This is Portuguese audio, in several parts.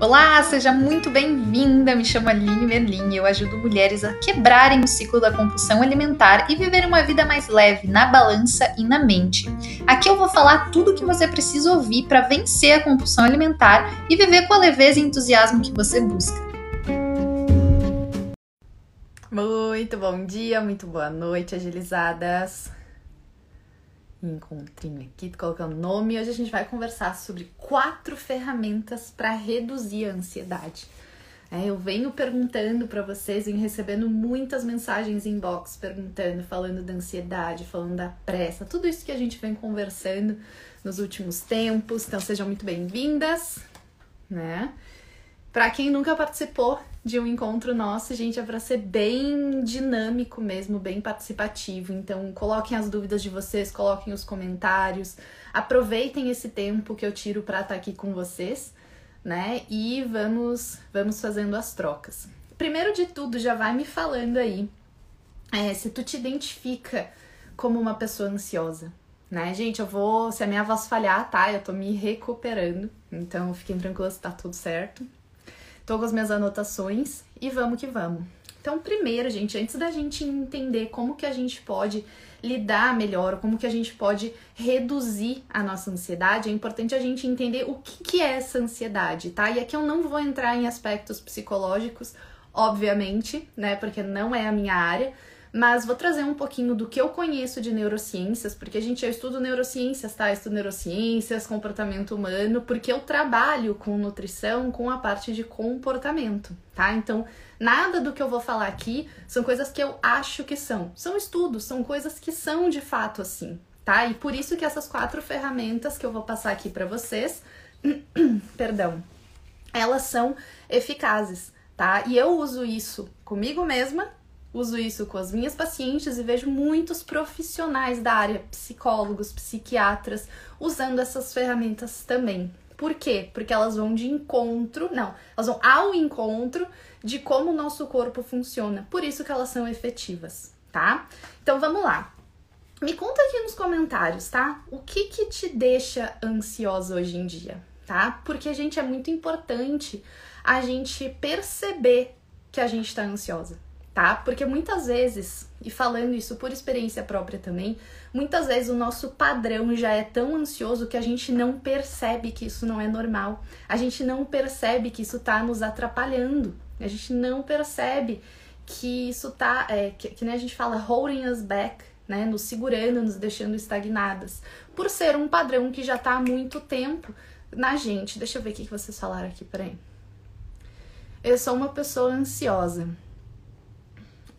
Olá, seja muito bem-vinda. Me chamo Aline Merlin e eu ajudo mulheres a quebrarem o ciclo da compulsão alimentar e viver uma vida mais leve na balança e na mente. Aqui eu vou falar tudo o que você precisa ouvir para vencer a compulsão alimentar e viver com a leveza e entusiasmo que você busca. Muito bom dia, muito boa noite, agilizadas encontrinho aqui, tô colocando nome. Hoje a gente vai conversar sobre quatro ferramentas para reduzir a ansiedade. É, eu venho perguntando para vocês, venho recebendo muitas mensagens inbox perguntando, falando da ansiedade, falando da pressa, tudo isso que a gente vem conversando nos últimos tempos. Então sejam muito bem-vindas, né? Para quem nunca participou de um encontro nosso, gente, é para ser bem dinâmico mesmo, bem participativo. Então, coloquem as dúvidas de vocês, coloquem os comentários, aproveitem esse tempo que eu tiro para estar tá aqui com vocês, né? E vamos, vamos fazendo as trocas. Primeiro de tudo, já vai me falando aí é, se tu te identifica como uma pessoa ansiosa, né? Gente, eu vou, se a minha voz falhar, tá? Eu tô me recuperando, então fiquem tranquilos, tá tudo certo. Tô com as minhas anotações e vamos que vamos. Então, primeiro, gente, antes da gente entender como que a gente pode lidar melhor, como que a gente pode reduzir a nossa ansiedade, é importante a gente entender o que, que é essa ansiedade, tá? E aqui eu não vou entrar em aspectos psicológicos, obviamente, né? Porque não é a minha área, mas vou trazer um pouquinho do que eu conheço de neurociências, porque a gente eu estudo neurociências, tá? Estudo neurociências, comportamento humano, porque eu trabalho com nutrição, com a parte de comportamento, tá? Então, nada do que eu vou falar aqui são coisas que eu acho que são. São estudos, são coisas que são de fato assim, tá? E por isso que essas quatro ferramentas que eu vou passar aqui para vocês, perdão, elas são eficazes, tá? E eu uso isso comigo mesma uso isso com as minhas pacientes e vejo muitos profissionais da área, psicólogos, psiquiatras, usando essas ferramentas também. Por quê? Porque elas vão de encontro, não, elas vão ao encontro de como o nosso corpo funciona. Por isso que elas são efetivas, tá? Então vamos lá. Me conta aqui nos comentários, tá? O que que te deixa ansiosa hoje em dia, tá? Porque a gente é muito importante a gente perceber que a gente tá ansiosa tá? Porque muitas vezes, e falando isso por experiência própria também, muitas vezes o nosso padrão já é tão ansioso que a gente não percebe que isso não é normal. A gente não percebe que isso tá nos atrapalhando. A gente não percebe que isso tá, é, que, que a gente fala, holding us back, né? Nos segurando, nos deixando estagnadas. Por ser um padrão que já tá há muito tempo na gente. Deixa eu ver o que vocês falaram aqui, peraí. Eu sou uma pessoa ansiosa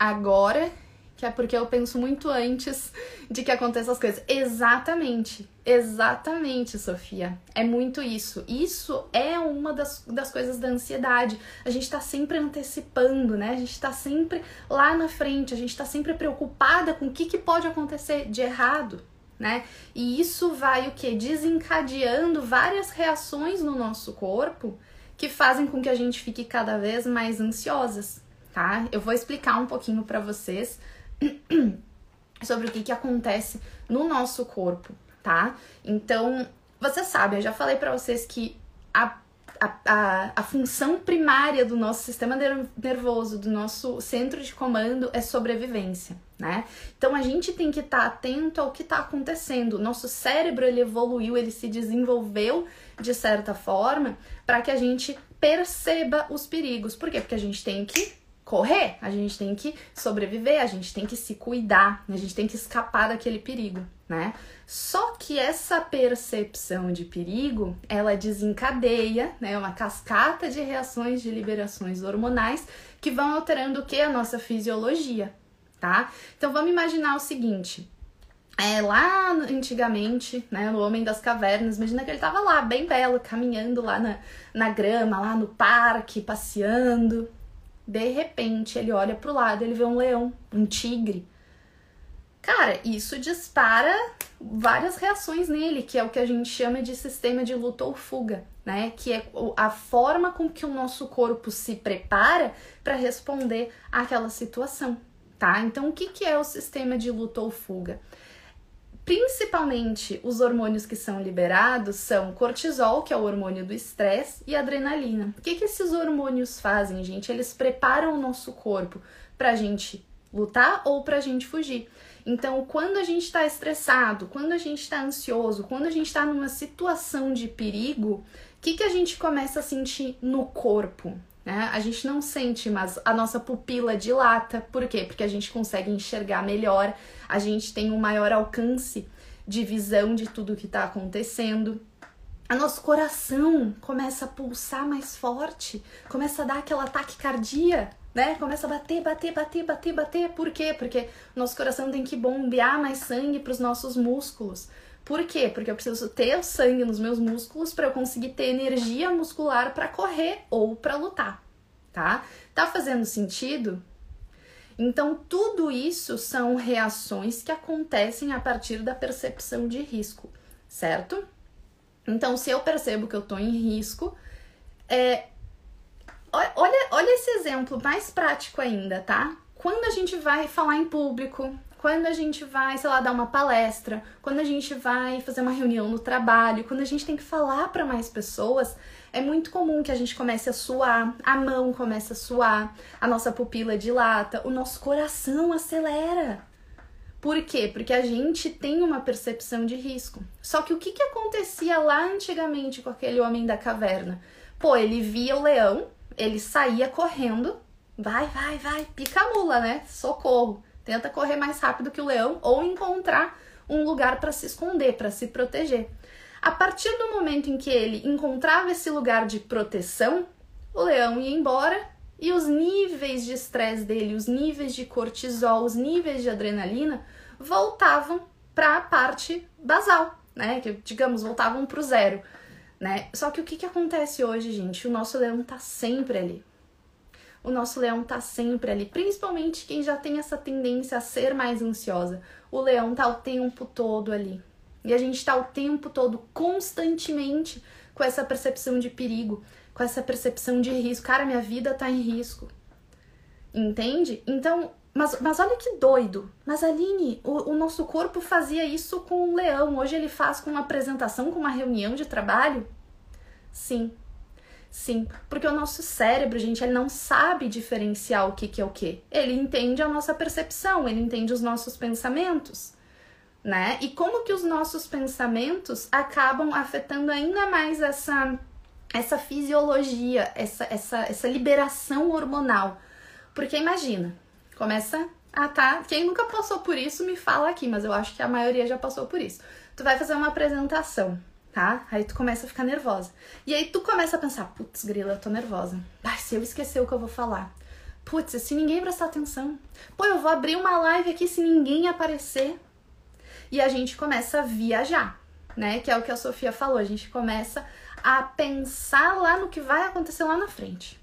agora, que é porque eu penso muito antes de que aconteçam as coisas. Exatamente, exatamente, Sofia. É muito isso. Isso é uma das, das coisas da ansiedade. A gente tá sempre antecipando, né? A gente tá sempre lá na frente, a gente tá sempre preocupada com o que, que pode acontecer de errado. Né? E isso vai o que? Desencadeando várias reações no nosso corpo que fazem com que a gente fique cada vez mais ansiosas tá? Eu vou explicar um pouquinho para vocês sobre o que, que acontece no nosso corpo, tá? Então, você sabe, eu já falei para vocês que a, a, a, a, função primária do nosso sistema nervoso, do nosso centro de comando é sobrevivência, né? Então a gente tem que estar tá atento ao que está acontecendo. O nosso cérebro ele evoluiu, ele se desenvolveu de certa forma para que a gente perceba os perigos. Por quê? Porque a gente tem que correr, a gente tem que sobreviver, a gente tem que se cuidar, a gente tem que escapar daquele perigo, né? Só que essa percepção de perigo, ela desencadeia, né, uma cascata de reações de liberações hormonais que vão alterando o que a nossa fisiologia, tá? Então vamos imaginar o seguinte, é, lá antigamente, né, no Homem das Cavernas, imagina que ele tava lá, bem belo, caminhando lá na, na grama, lá no parque, passeando, de repente, ele olha pro lado, ele vê um leão, um tigre. Cara, isso dispara várias reações nele, que é o que a gente chama de sistema de luta ou fuga, né? Que é a forma com que o nosso corpo se prepara para responder àquela situação, tá? Então, o que, que é o sistema de luta ou fuga? Principalmente os hormônios que são liberados são cortisol, que é o hormônio do estresse, e adrenalina. O que, que esses hormônios fazem, gente? Eles preparam o nosso corpo para a gente lutar ou para a gente fugir. Então, quando a gente está estressado, quando a gente está ansioso, quando a gente está numa situação de perigo, o que, que a gente começa a sentir no corpo? Né? A gente não sente, mas a nossa pupila dilata. Por quê? Porque a gente consegue enxergar melhor, a gente tem um maior alcance de visão de tudo que está acontecendo. A nosso coração começa a pulsar mais forte, começa a dar aquela taquicardia, né? Começa a bater, bater, bater, bater, bater. Por quê? Porque nosso coração tem que bombear mais sangue para os nossos músculos. Por quê? Porque eu preciso ter o sangue nos meus músculos para eu conseguir ter energia muscular para correr ou para lutar, tá? Tá fazendo sentido? Então, tudo isso são reações que acontecem a partir da percepção de risco, certo? Então, se eu percebo que eu tô em risco, é, olha, olha esse exemplo mais prático ainda, tá? Quando a gente vai falar em público, quando a gente vai, sei lá, dar uma palestra, quando a gente vai fazer uma reunião no trabalho, quando a gente tem que falar para mais pessoas, é muito comum que a gente comece a suar, a mão comece a suar, a nossa pupila dilata, o nosso coração acelera. Por quê? Porque a gente tem uma percepção de risco. Só que o que, que acontecia lá antigamente com aquele homem da caverna? Pô, ele via o leão, ele saía correndo, vai, vai, vai, pica a mula, né? Socorro. Tenta correr mais rápido que o leão ou encontrar um lugar para se esconder, para se proteger. A partir do momento em que ele encontrava esse lugar de proteção, o leão ia embora e os níveis de estresse dele, os níveis de cortisol, os níveis de adrenalina voltavam para a parte basal, né? Que digamos voltavam para o zero, né? Só que o que, que acontece hoje, gente? O nosso leão tá sempre ali o nosso leão tá sempre ali, principalmente quem já tem essa tendência a ser mais ansiosa. O leão tá o tempo todo ali. E a gente tá o tempo todo, constantemente, com essa percepção de perigo, com essa percepção de risco. Cara, minha vida tá em risco. Entende? Então, mas, mas olha que doido. Mas Aline, o, o nosso corpo fazia isso com o leão. Hoje ele faz com uma apresentação, com uma reunião de trabalho? Sim, Sim, porque o nosso cérebro, gente, ele não sabe diferenciar o que, que é o que. Ele entende a nossa percepção, ele entende os nossos pensamentos, né? E como que os nossos pensamentos acabam afetando ainda mais essa, essa fisiologia, essa, essa, essa liberação hormonal. Porque imagina, começa a tá. Quem nunca passou por isso me fala aqui, mas eu acho que a maioria já passou por isso. Tu vai fazer uma apresentação tá? Aí tu começa a ficar nervosa. E aí tu começa a pensar, putz, grila, eu tô nervosa. Ai, se eu esquecer o que eu vou falar. Putz, se ninguém prestar atenção. Pô, eu vou abrir uma live aqui se ninguém aparecer. E a gente começa a viajar, né? Que é o que a Sofia falou. A gente começa a pensar lá no que vai acontecer lá na frente.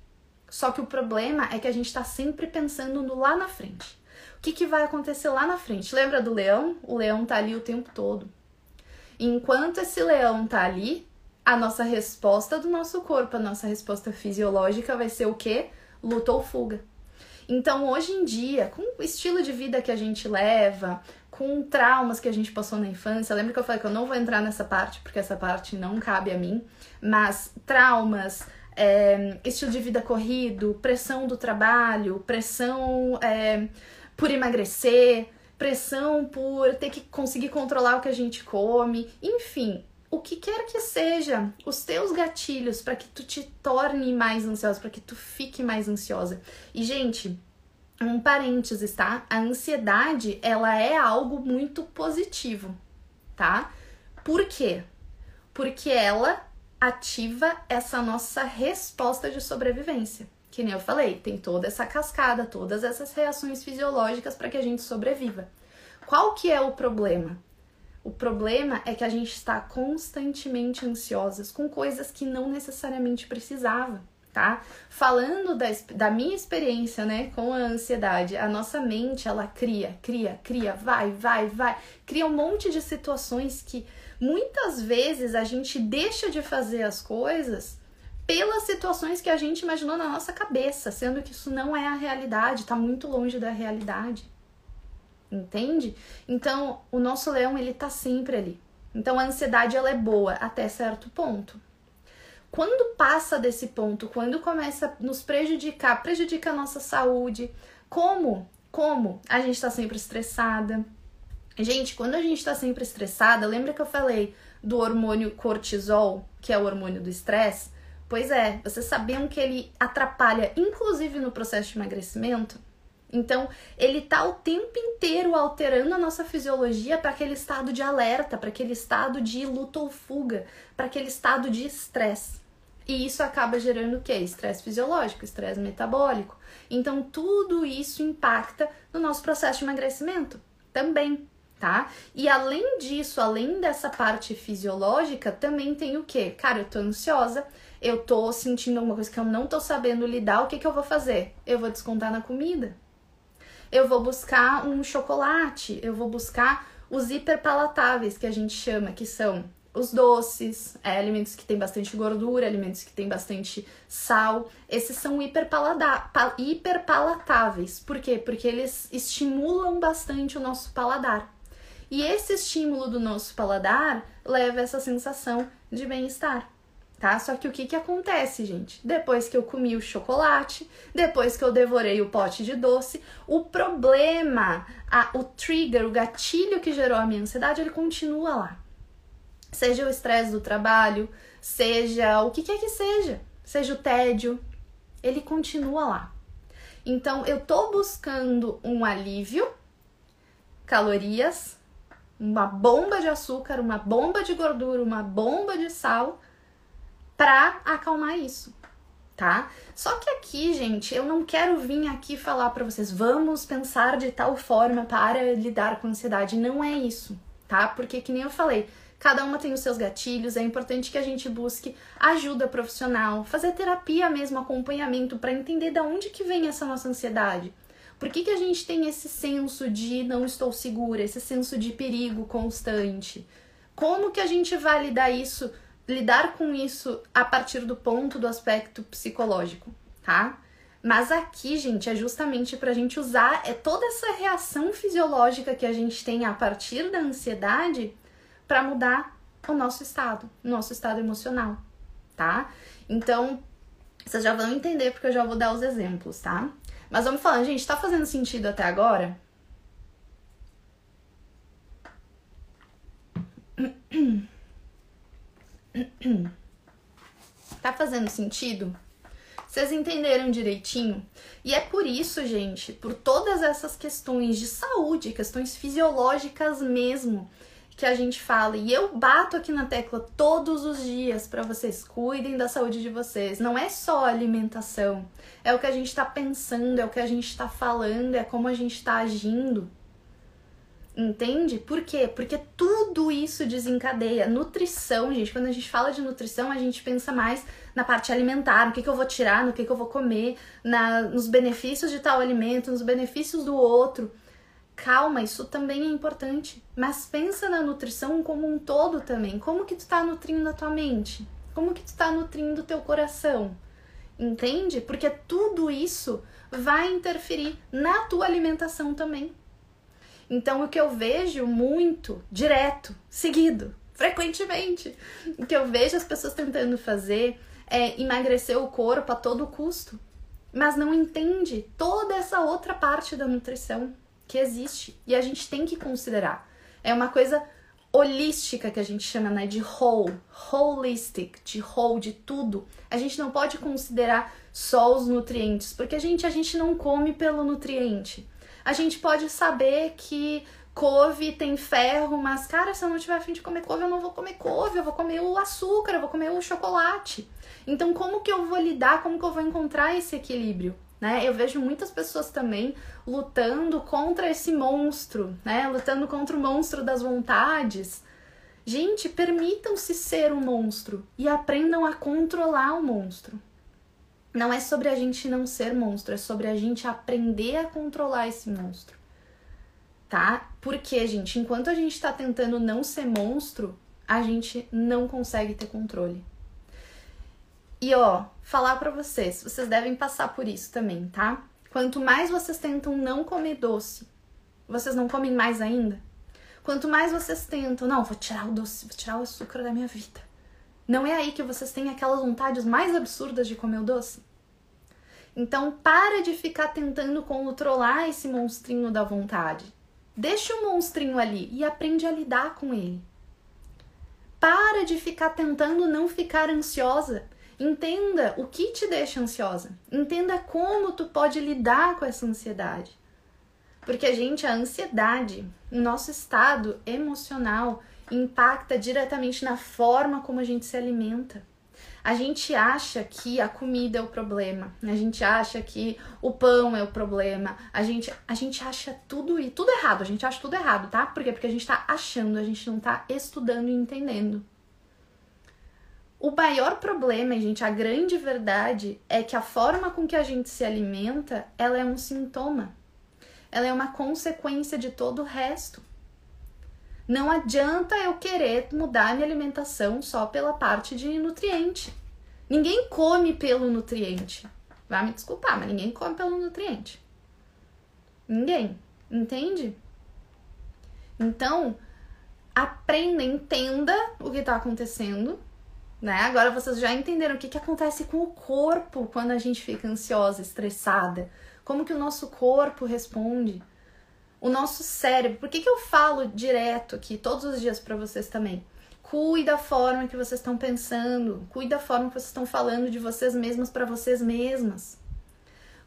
Só que o problema é que a gente tá sempre pensando no lá na frente. O que, que vai acontecer lá na frente? Lembra do leão? O leão tá ali o tempo todo enquanto esse leão tá ali, a nossa resposta do nosso corpo, a nossa resposta fisiológica vai ser o quê? Luta ou fuga. Então, hoje em dia, com o estilo de vida que a gente leva, com traumas que a gente passou na infância, lembra que eu falei que eu não vou entrar nessa parte, porque essa parte não cabe a mim, mas traumas, é, estilo de vida corrido, pressão do trabalho, pressão é, por emagrecer, pressão por ter que conseguir controlar o que a gente come, enfim, o que quer que seja, os teus gatilhos para que tu te torne mais ansiosa, para que tu fique mais ansiosa. E gente, um parênteses, tá? A ansiedade, ela é algo muito positivo, tá? Por quê? Porque ela ativa essa nossa resposta de sobrevivência que nem eu falei, tem toda essa cascada, todas essas reações fisiológicas para que a gente sobreviva. Qual que é o problema? O problema é que a gente está constantemente ansiosas com coisas que não necessariamente precisava, tá? Falando da, da minha experiência, né, com a ansiedade, a nossa mente, ela cria, cria, cria, vai, vai, vai, cria um monte de situações que muitas vezes a gente deixa de fazer as coisas pelas situações que a gente imaginou na nossa cabeça, sendo que isso não é a realidade, está muito longe da realidade. Entende? Então, o nosso leão, ele tá sempre ali. Então, a ansiedade, ela é boa até certo ponto. Quando passa desse ponto, quando começa a nos prejudicar, prejudica a nossa saúde, como? Como? A gente tá sempre estressada. Gente, quando a gente tá sempre estressada, lembra que eu falei do hormônio cortisol, que é o hormônio do estresse? Pois é, vocês sabiam que ele atrapalha, inclusive no processo de emagrecimento? Então, ele tá o tempo inteiro alterando a nossa fisiologia para aquele estado de alerta, para aquele estado de luta ou fuga, para aquele estado de estresse. E isso acaba gerando o quê? Estresse fisiológico, estresse metabólico. Então, tudo isso impacta no nosso processo de emagrecimento também, tá? E além disso, além dessa parte fisiológica, também tem o quê? Cara, eu tô ansiosa, eu tô sentindo alguma coisa que eu não tô sabendo lidar, o que que eu vou fazer? Eu vou descontar na comida eu vou buscar um chocolate, eu vou buscar os hiperpalatáveis que a gente chama, que são os doces, é, alimentos que têm bastante gordura, alimentos que têm bastante sal. Esses são hiperpalatáveis. Por quê? Porque eles estimulam bastante o nosso paladar. E esse estímulo do nosso paladar leva essa sensação de bem-estar tá? Só que o que que acontece, gente? Depois que eu comi o chocolate, depois que eu devorei o pote de doce, o problema, a, o trigger, o gatilho que gerou a minha ansiedade, ele continua lá. Seja o estresse do trabalho, seja o que quer que seja, seja o tédio, ele continua lá. Então eu tô buscando um alívio, calorias, uma bomba de açúcar, uma bomba de gordura, uma bomba de sal para acalmar isso, tá? Só que aqui, gente, eu não quero vir aqui falar para vocês, vamos pensar de tal forma para lidar com ansiedade. Não é isso, tá? Porque que nem eu falei, cada uma tem os seus gatilhos, é importante que a gente busque ajuda profissional, fazer terapia mesmo, acompanhamento para entender de onde que vem essa nossa ansiedade. Por que, que a gente tem esse senso de não estou segura, esse senso de perigo constante? Como que a gente vai lidar isso lidar com isso a partir do ponto do aspecto psicológico, tá? Mas aqui, gente, é justamente para a gente usar é toda essa reação fisiológica que a gente tem a partir da ansiedade para mudar o nosso estado, o nosso estado emocional, tá? Então, vocês já vão entender porque eu já vou dar os exemplos, tá? Mas vamos falando, gente, tá fazendo sentido até agora? Tá fazendo sentido? Vocês entenderam direitinho? E é por isso, gente, por todas essas questões de saúde, questões fisiológicas mesmo, que a gente fala. E eu bato aqui na tecla todos os dias para vocês cuidem da saúde de vocês. Não é só alimentação, é o que a gente tá pensando, é o que a gente tá falando, é como a gente tá agindo. Entende? Por quê? Porque tudo isso desencadeia. Nutrição, gente, quando a gente fala de nutrição, a gente pensa mais na parte alimentar, no que, que eu vou tirar, no que, que eu vou comer, na, nos benefícios de tal alimento, nos benefícios do outro. Calma, isso também é importante. Mas pensa na nutrição como um todo também. Como que tu tá nutrindo a tua mente? Como que tu tá nutrindo o teu coração? Entende? Porque tudo isso vai interferir na tua alimentação também. Então, o que eu vejo muito, direto, seguido, frequentemente, o que eu vejo as pessoas tentando fazer é emagrecer o corpo a todo custo, mas não entende toda essa outra parte da nutrição que existe e a gente tem que considerar. É uma coisa holística que a gente chama né, de whole, holistic, de whole, de tudo. A gente não pode considerar só os nutrientes, porque a gente, a gente não come pelo nutriente a gente pode saber que couve tem ferro, mas cara, se eu não tiver afim de comer couve, eu não vou comer couve, eu vou comer o açúcar, eu vou comer o chocolate. Então, como que eu vou lidar, como que eu vou encontrar esse equilíbrio? Né? Eu vejo muitas pessoas também lutando contra esse monstro, né? Lutando contra o monstro das vontades. Gente, permitam-se ser um monstro e aprendam a controlar o monstro. Não é sobre a gente não ser monstro, é sobre a gente aprender a controlar esse monstro. Tá? Porque, gente, enquanto a gente tá tentando não ser monstro, a gente não consegue ter controle. E ó, falar para vocês, vocês devem passar por isso também, tá? Quanto mais vocês tentam não comer doce, vocês não comem mais ainda? Quanto mais vocês tentam, não, vou tirar o doce, vou tirar o açúcar da minha vida. Não é aí que vocês têm aquelas vontades mais absurdas de comer o doce? Então, para de ficar tentando controlar esse monstrinho da vontade. Deixa o monstrinho ali e aprende a lidar com ele. Para de ficar tentando não ficar ansiosa. Entenda o que te deixa ansiosa. Entenda como tu pode lidar com essa ansiedade. Porque a gente, a ansiedade, o nosso estado emocional impacta diretamente na forma como a gente se alimenta. A gente acha que a comida é o problema, a gente acha que o pão é o problema, a gente, a gente acha tudo e tudo errado, a gente acha tudo errado, tá? Por quê? Porque a gente tá achando, a gente não tá estudando e entendendo. O maior problema, gente, a grande verdade é que a forma com que a gente se alimenta, ela é um sintoma. Ela é uma consequência de todo o resto. Não adianta eu querer mudar minha alimentação só pela parte de nutriente. Ninguém come pelo nutriente. Vai me desculpar, mas ninguém come pelo nutriente. Ninguém. Entende? Então, aprenda, entenda o que está acontecendo. Né? Agora vocês já entenderam o que, que acontece com o corpo quando a gente fica ansiosa, estressada. Como que o nosso corpo responde o nosso cérebro. Por que, que eu falo direto aqui todos os dias para vocês também? Cuide da forma que vocês estão pensando, cuide da forma que vocês estão falando de vocês mesmos para vocês mesmas.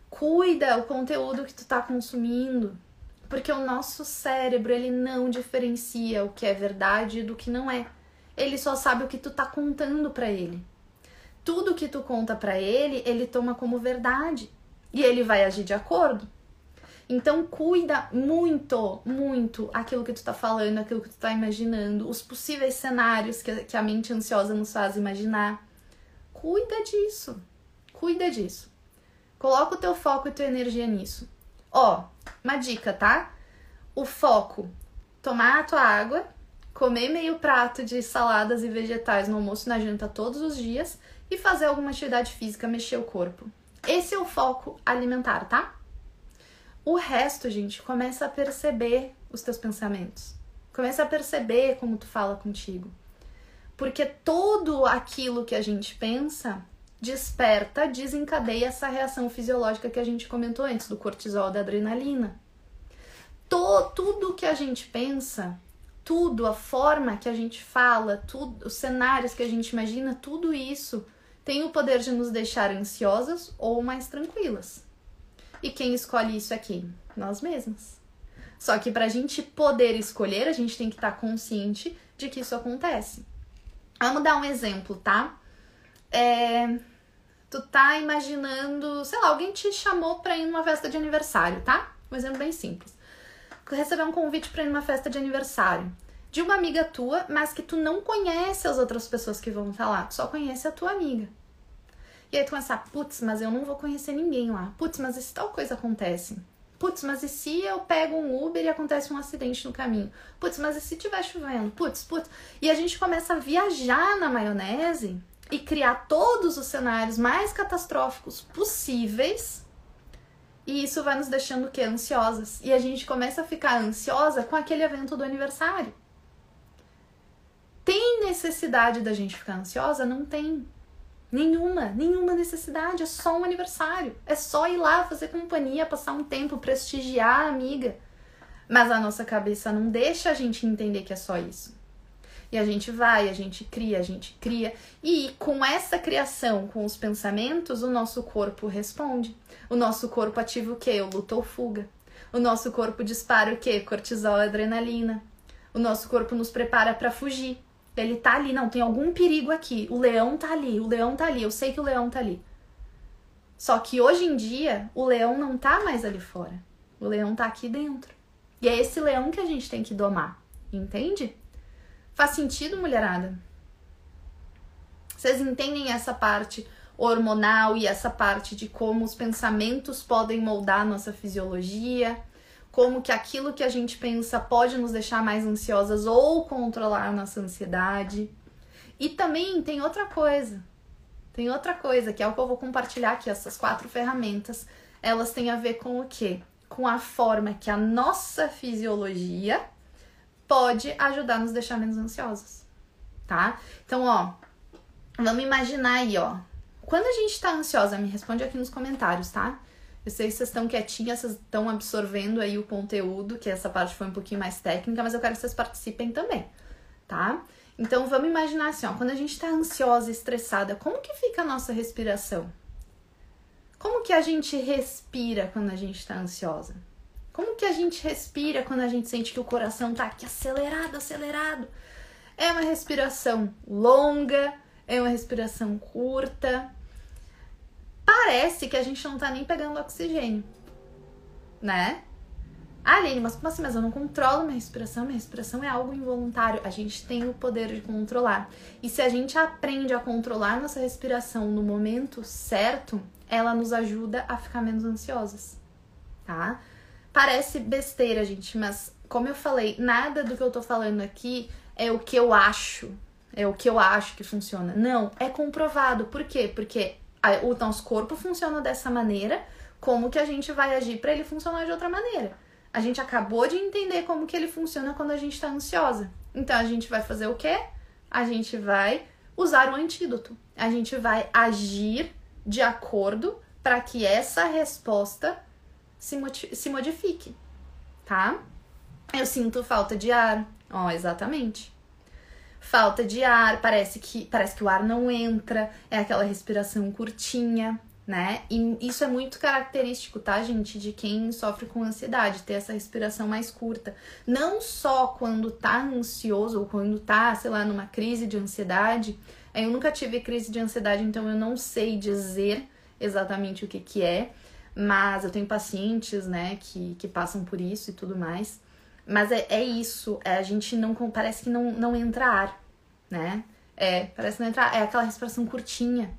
Cuida o conteúdo que tu está consumindo, porque o nosso cérebro ele não diferencia o que é verdade do que não é. Ele só sabe o que tu tá contando para ele. Tudo que tu conta para ele, ele toma como verdade e ele vai agir de acordo. Então cuida muito, muito aquilo que tu tá falando, aquilo que tu tá imaginando, os possíveis cenários que, que a mente ansiosa nos faz imaginar. Cuida disso. Cuida disso. Coloca o teu foco e tua energia nisso. Ó, uma dica, tá? O foco, tomar a tua água, comer meio prato de saladas e vegetais no almoço e na janta todos os dias e fazer alguma atividade física, mexer o corpo. Esse é o foco alimentar, tá? O resto, gente, começa a perceber os teus pensamentos. Começa a perceber como tu fala contigo. Porque tudo aquilo que a gente pensa desperta, desencadeia essa reação fisiológica que a gente comentou antes, do cortisol, da adrenalina. Tô, tudo que a gente pensa, tudo, a forma que a gente fala, tudo, os cenários que a gente imagina, tudo isso tem o poder de nos deixar ansiosas ou mais tranquilas. E quem escolhe isso é quem? Nós mesmos. Só que para a gente poder escolher, a gente tem que estar tá consciente de que isso acontece. Vamos dar um exemplo, tá? É, tu tá imaginando, sei lá, alguém te chamou pra ir numa festa de aniversário, tá? Um exemplo bem simples. Receber um convite pra ir numa festa de aniversário de uma amiga tua, mas que tu não conhece as outras pessoas que vão estar lá, tu só conhece a tua amiga. E aí tu começa, putz, mas eu não vou conhecer ninguém lá. Putz, mas e se tal coisa acontece? Putz, mas e se eu pego um Uber e acontece um acidente no caminho? Putz, mas e se tiver chovendo? Putz, putz. E a gente começa a viajar na maionese e criar todos os cenários mais catastróficos possíveis. E isso vai nos deixando o quê? Ansiosas. E a gente começa a ficar ansiosa com aquele evento do aniversário. Tem necessidade da gente ficar ansiosa? Não tem. Nenhuma, nenhuma necessidade, é só um aniversário. É só ir lá fazer companhia, passar um tempo, prestigiar a amiga. Mas a nossa cabeça não deixa a gente entender que é só isso. E a gente vai, a gente cria, a gente cria. E com essa criação, com os pensamentos, o nosso corpo responde. O nosso corpo ativa o quê? O luta ou fuga. O nosso corpo dispara o quê? Cortisol, adrenalina. O nosso corpo nos prepara para fugir. Ele tá ali, não, tem algum perigo aqui. O leão tá ali, o leão tá ali, eu sei que o leão tá ali. Só que hoje em dia, o leão não tá mais ali fora. O leão tá aqui dentro. E é esse leão que a gente tem que domar, entende? Faz sentido, mulherada? Vocês entendem essa parte hormonal e essa parte de como os pensamentos podem moldar nossa fisiologia? Como que aquilo que a gente pensa pode nos deixar mais ansiosas ou controlar a nossa ansiedade. E também tem outra coisa. Tem outra coisa que é o que eu vou compartilhar aqui, essas quatro ferramentas. Elas têm a ver com o quê? com a forma que a nossa fisiologia pode ajudar a nos deixar menos ansiosos, tá? Então, ó, vamos imaginar aí, ó. Quando a gente tá ansiosa, me responde aqui nos comentários, tá? Eu sei que vocês estão quietinhas, vocês estão absorvendo aí o conteúdo, que essa parte foi um pouquinho mais técnica, mas eu quero que vocês participem também, tá? Então vamos imaginar assim, ó, quando a gente tá ansiosa, estressada, como que fica a nossa respiração? Como que a gente respira quando a gente tá ansiosa? Como que a gente respira quando a gente sente que o coração tá aqui acelerado, acelerado? É uma respiração longa, é uma respiração curta, parece que a gente não tá nem pegando oxigênio, né? Ah, Aline, mas como assim? Mas eu não controlo minha respiração, minha respiração é algo involuntário. A gente tem o poder de controlar. E se a gente aprende a controlar nossa respiração no momento certo, ela nos ajuda a ficar menos ansiosas, tá? Parece besteira, gente, mas como eu falei, nada do que eu tô falando aqui é o que eu acho, é o que eu acho que funciona. Não, é comprovado. Por quê? Porque o nosso corpo funciona dessa maneira, como que a gente vai agir para ele funcionar de outra maneira? A gente acabou de entender como que ele funciona quando a gente está ansiosa. Então a gente vai fazer o quê? A gente vai usar o antídoto. A gente vai agir de acordo para que essa resposta se, se modifique, tá? Eu sinto falta de ar. Ó, exatamente falta de ar, parece que parece que o ar não entra, é aquela respiração curtinha, né? E isso é muito característico, tá, gente, de quem sofre com ansiedade, ter essa respiração mais curta. Não só quando tá ansioso ou quando tá, sei lá, numa crise de ansiedade. Eu nunca tive crise de ansiedade, então eu não sei dizer exatamente o que que é, mas eu tenho pacientes, né, que, que passam por isso e tudo mais. Mas é, é isso, é, a gente não. Parece que não, não entra ar, né? É, parece não entrar. É aquela respiração curtinha.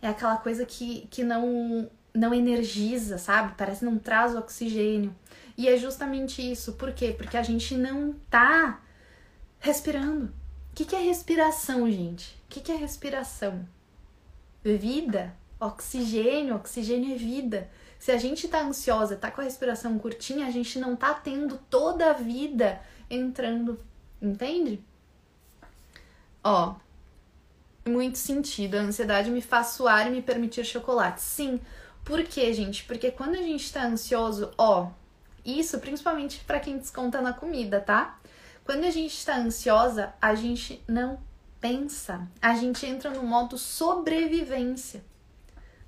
É aquela coisa que, que não, não energiza, sabe? Parece não traz oxigênio. E é justamente isso. Por quê? Porque a gente não tá respirando. O que, que é respiração, gente? O que, que é respiração? Vida, oxigênio, oxigênio é vida. Se a gente tá ansiosa, tá com a respiração curtinha, a gente não tá tendo toda a vida entrando, entende? Ó, muito sentido. A ansiedade me faz suar e me permitir chocolate. Sim. Por quê, gente? Porque quando a gente tá ansioso, ó, isso principalmente para quem desconta na comida, tá? Quando a gente tá ansiosa, a gente não pensa. A gente entra no modo sobrevivência.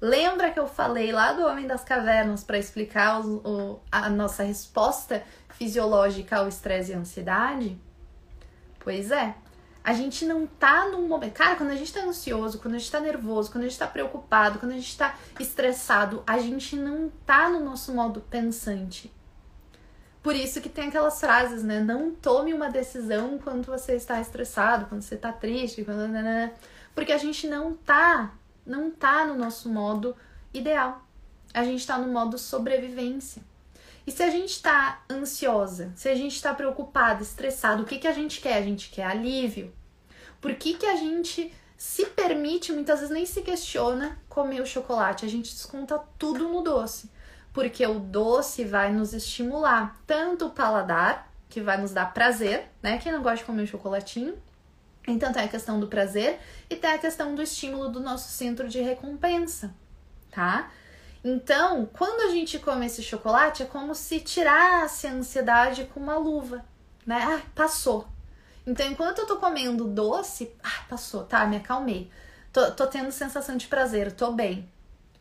Lembra que eu falei lá do Homem das Cavernas para explicar o, o, a nossa resposta fisiológica ao estresse e ansiedade? Pois é, a gente não tá num momento. Cara, quando a gente tá ansioso, quando a gente tá nervoso, quando a gente tá preocupado, quando a gente tá estressado, a gente não tá no nosso modo pensante. Por isso que tem aquelas frases, né? Não tome uma decisão quando você está estressado, quando você tá triste, quando. Né, né, né. Porque a gente não tá não tá no nosso modo ideal. A gente tá no modo sobrevivência. E se a gente tá ansiosa, se a gente tá preocupada, estressado, o que, que a gente quer? A gente quer alívio. Por que, que a gente se permite, muitas vezes nem se questiona, comer o chocolate? A gente desconta tudo no doce. Porque o doce vai nos estimular tanto o paladar, que vai nos dar prazer, né? Quem não gosta de comer um chocolatinho, então tem a questão do prazer e tem a questão do estímulo do nosso centro de recompensa, tá? Então, quando a gente come esse chocolate, é como se tirasse a ansiedade com uma luva, né? Ah, passou. Então, enquanto eu tô comendo doce, ah, passou, tá, me acalmei. Tô, tô tendo sensação de prazer, tô bem.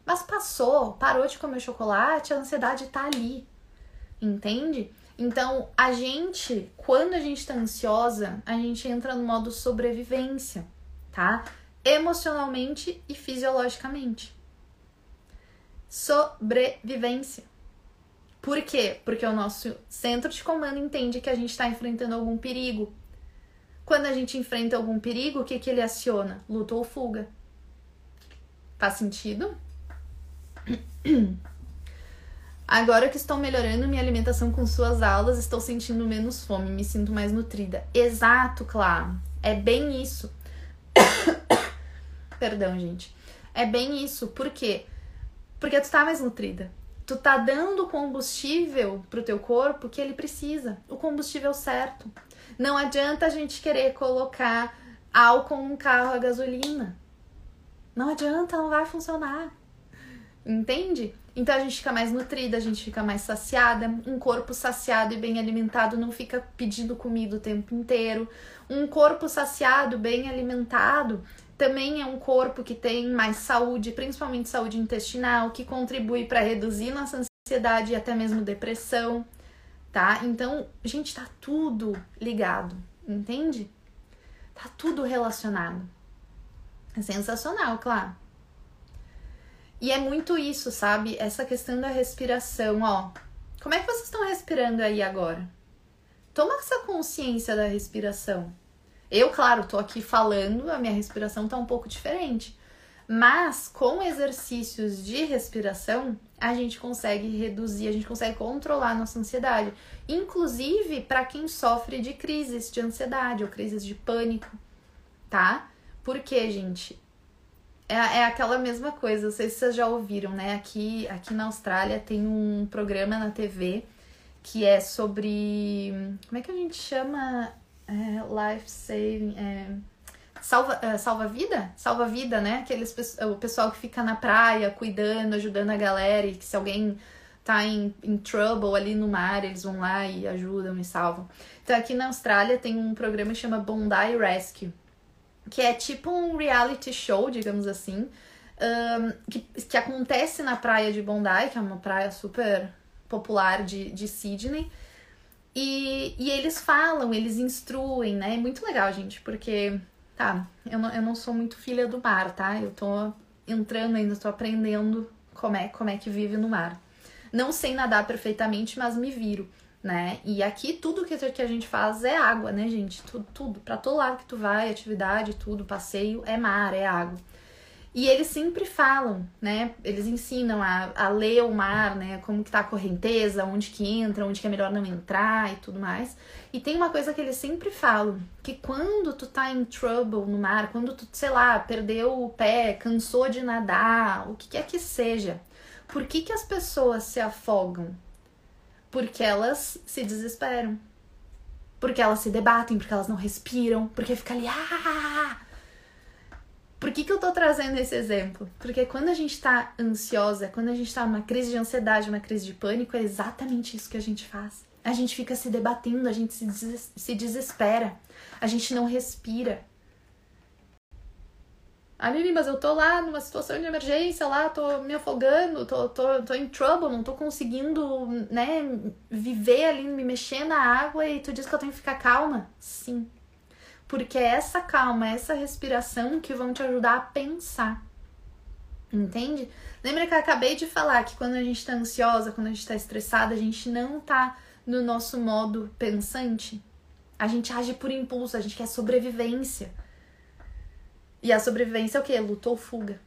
Mas passou, parou de comer chocolate, a ansiedade tá ali. Entende? Então, a gente, quando a gente tá ansiosa, a gente entra no modo sobrevivência, tá? Emocionalmente e fisiologicamente. Sobrevivência. Por quê? Porque o nosso centro de comando entende que a gente está enfrentando algum perigo. Quando a gente enfrenta algum perigo, o que, que ele aciona? Luta ou fuga. Faz sentido? Agora que estou melhorando minha alimentação com suas aulas, estou sentindo menos fome, me sinto mais nutrida. Exato, claro. É bem isso. Perdão, gente. É bem isso. Por quê? Porque tu tá mais nutrida. tu tá dando combustível pro teu corpo que ele precisa, o combustível certo. Não adianta a gente querer colocar álcool num carro a gasolina. Não adianta, não vai funcionar. Entende? Então a gente fica mais nutrida, a gente fica mais saciada. Um corpo saciado e bem alimentado não fica pedindo comida o tempo inteiro. Um corpo saciado, bem alimentado, também é um corpo que tem mais saúde, principalmente saúde intestinal, que contribui para reduzir nossa ansiedade e até mesmo depressão, tá? Então, gente, tá tudo ligado, entende? Tá tudo relacionado. É sensacional, claro. E é muito isso, sabe? Essa questão da respiração, ó. Como é que vocês estão respirando aí agora? Toma essa consciência da respiração. Eu, claro, tô aqui falando, a minha respiração tá um pouco diferente. Mas com exercícios de respiração, a gente consegue reduzir, a gente consegue controlar a nossa ansiedade. Inclusive para quem sofre de crises de ansiedade ou crises de pânico, tá? Porque, gente, é, é aquela mesma coisa, não sei se vocês já ouviram, né? Aqui, aqui na Austrália tem um programa na TV que é sobre. Como é que a gente chama? É, life saving. É, salva, é, salva vida? Salva vida, né? Aqueles, o pessoal que fica na praia cuidando, ajudando a galera e que se alguém tá em, em trouble ali no mar, eles vão lá e ajudam e salvam. Então aqui na Austrália tem um programa que chama Bondi Rescue que é tipo um reality show, digamos assim, um, que, que acontece na praia de Bondi, que é uma praia super popular de, de Sydney. E, e eles falam, eles instruem, né? É muito legal, gente, porque, tá, eu não, eu não sou muito filha do mar, tá? Eu tô entrando ainda, tô aprendendo como é, como é que vive no mar. Não sei nadar perfeitamente, mas me viro né? E aqui tudo que a gente faz é água, né, gente? Tudo, tudo. Pra todo lado que tu vai, atividade, tudo, passeio, é mar, é água. E eles sempre falam, né? Eles ensinam a, a ler o mar, né? Como que tá a correnteza, onde que entra, onde que é melhor não entrar e tudo mais. E tem uma coisa que eles sempre falam, que quando tu tá em trouble no mar, quando tu, sei lá, perdeu o pé, cansou de nadar, o que quer que seja, por que que as pessoas se afogam? Porque elas se desesperam. Porque elas se debatem, porque elas não respiram, porque fica ali. Ah! Por que, que eu tô trazendo esse exemplo? Porque quando a gente tá ansiosa, quando a gente tá numa crise de ansiedade, uma crise de pânico, é exatamente isso que a gente faz. A gente fica se debatendo, a gente se, des se desespera, a gente não respira. Ah, mas eu tô lá numa situação de emergência, lá, tô me afogando, tô, tô, tô em trouble, não tô conseguindo, né, viver ali, me mexer na água e tu diz que eu tenho que ficar calma? Sim. Porque é essa calma, é essa respiração que vão te ajudar a pensar. Entende? Lembra que eu acabei de falar que quando a gente tá ansiosa, quando a gente tá estressada, a gente não tá no nosso modo pensante? A gente age por impulso, a gente quer sobrevivência. E a sobrevivência é o quê? Luta ou fuga.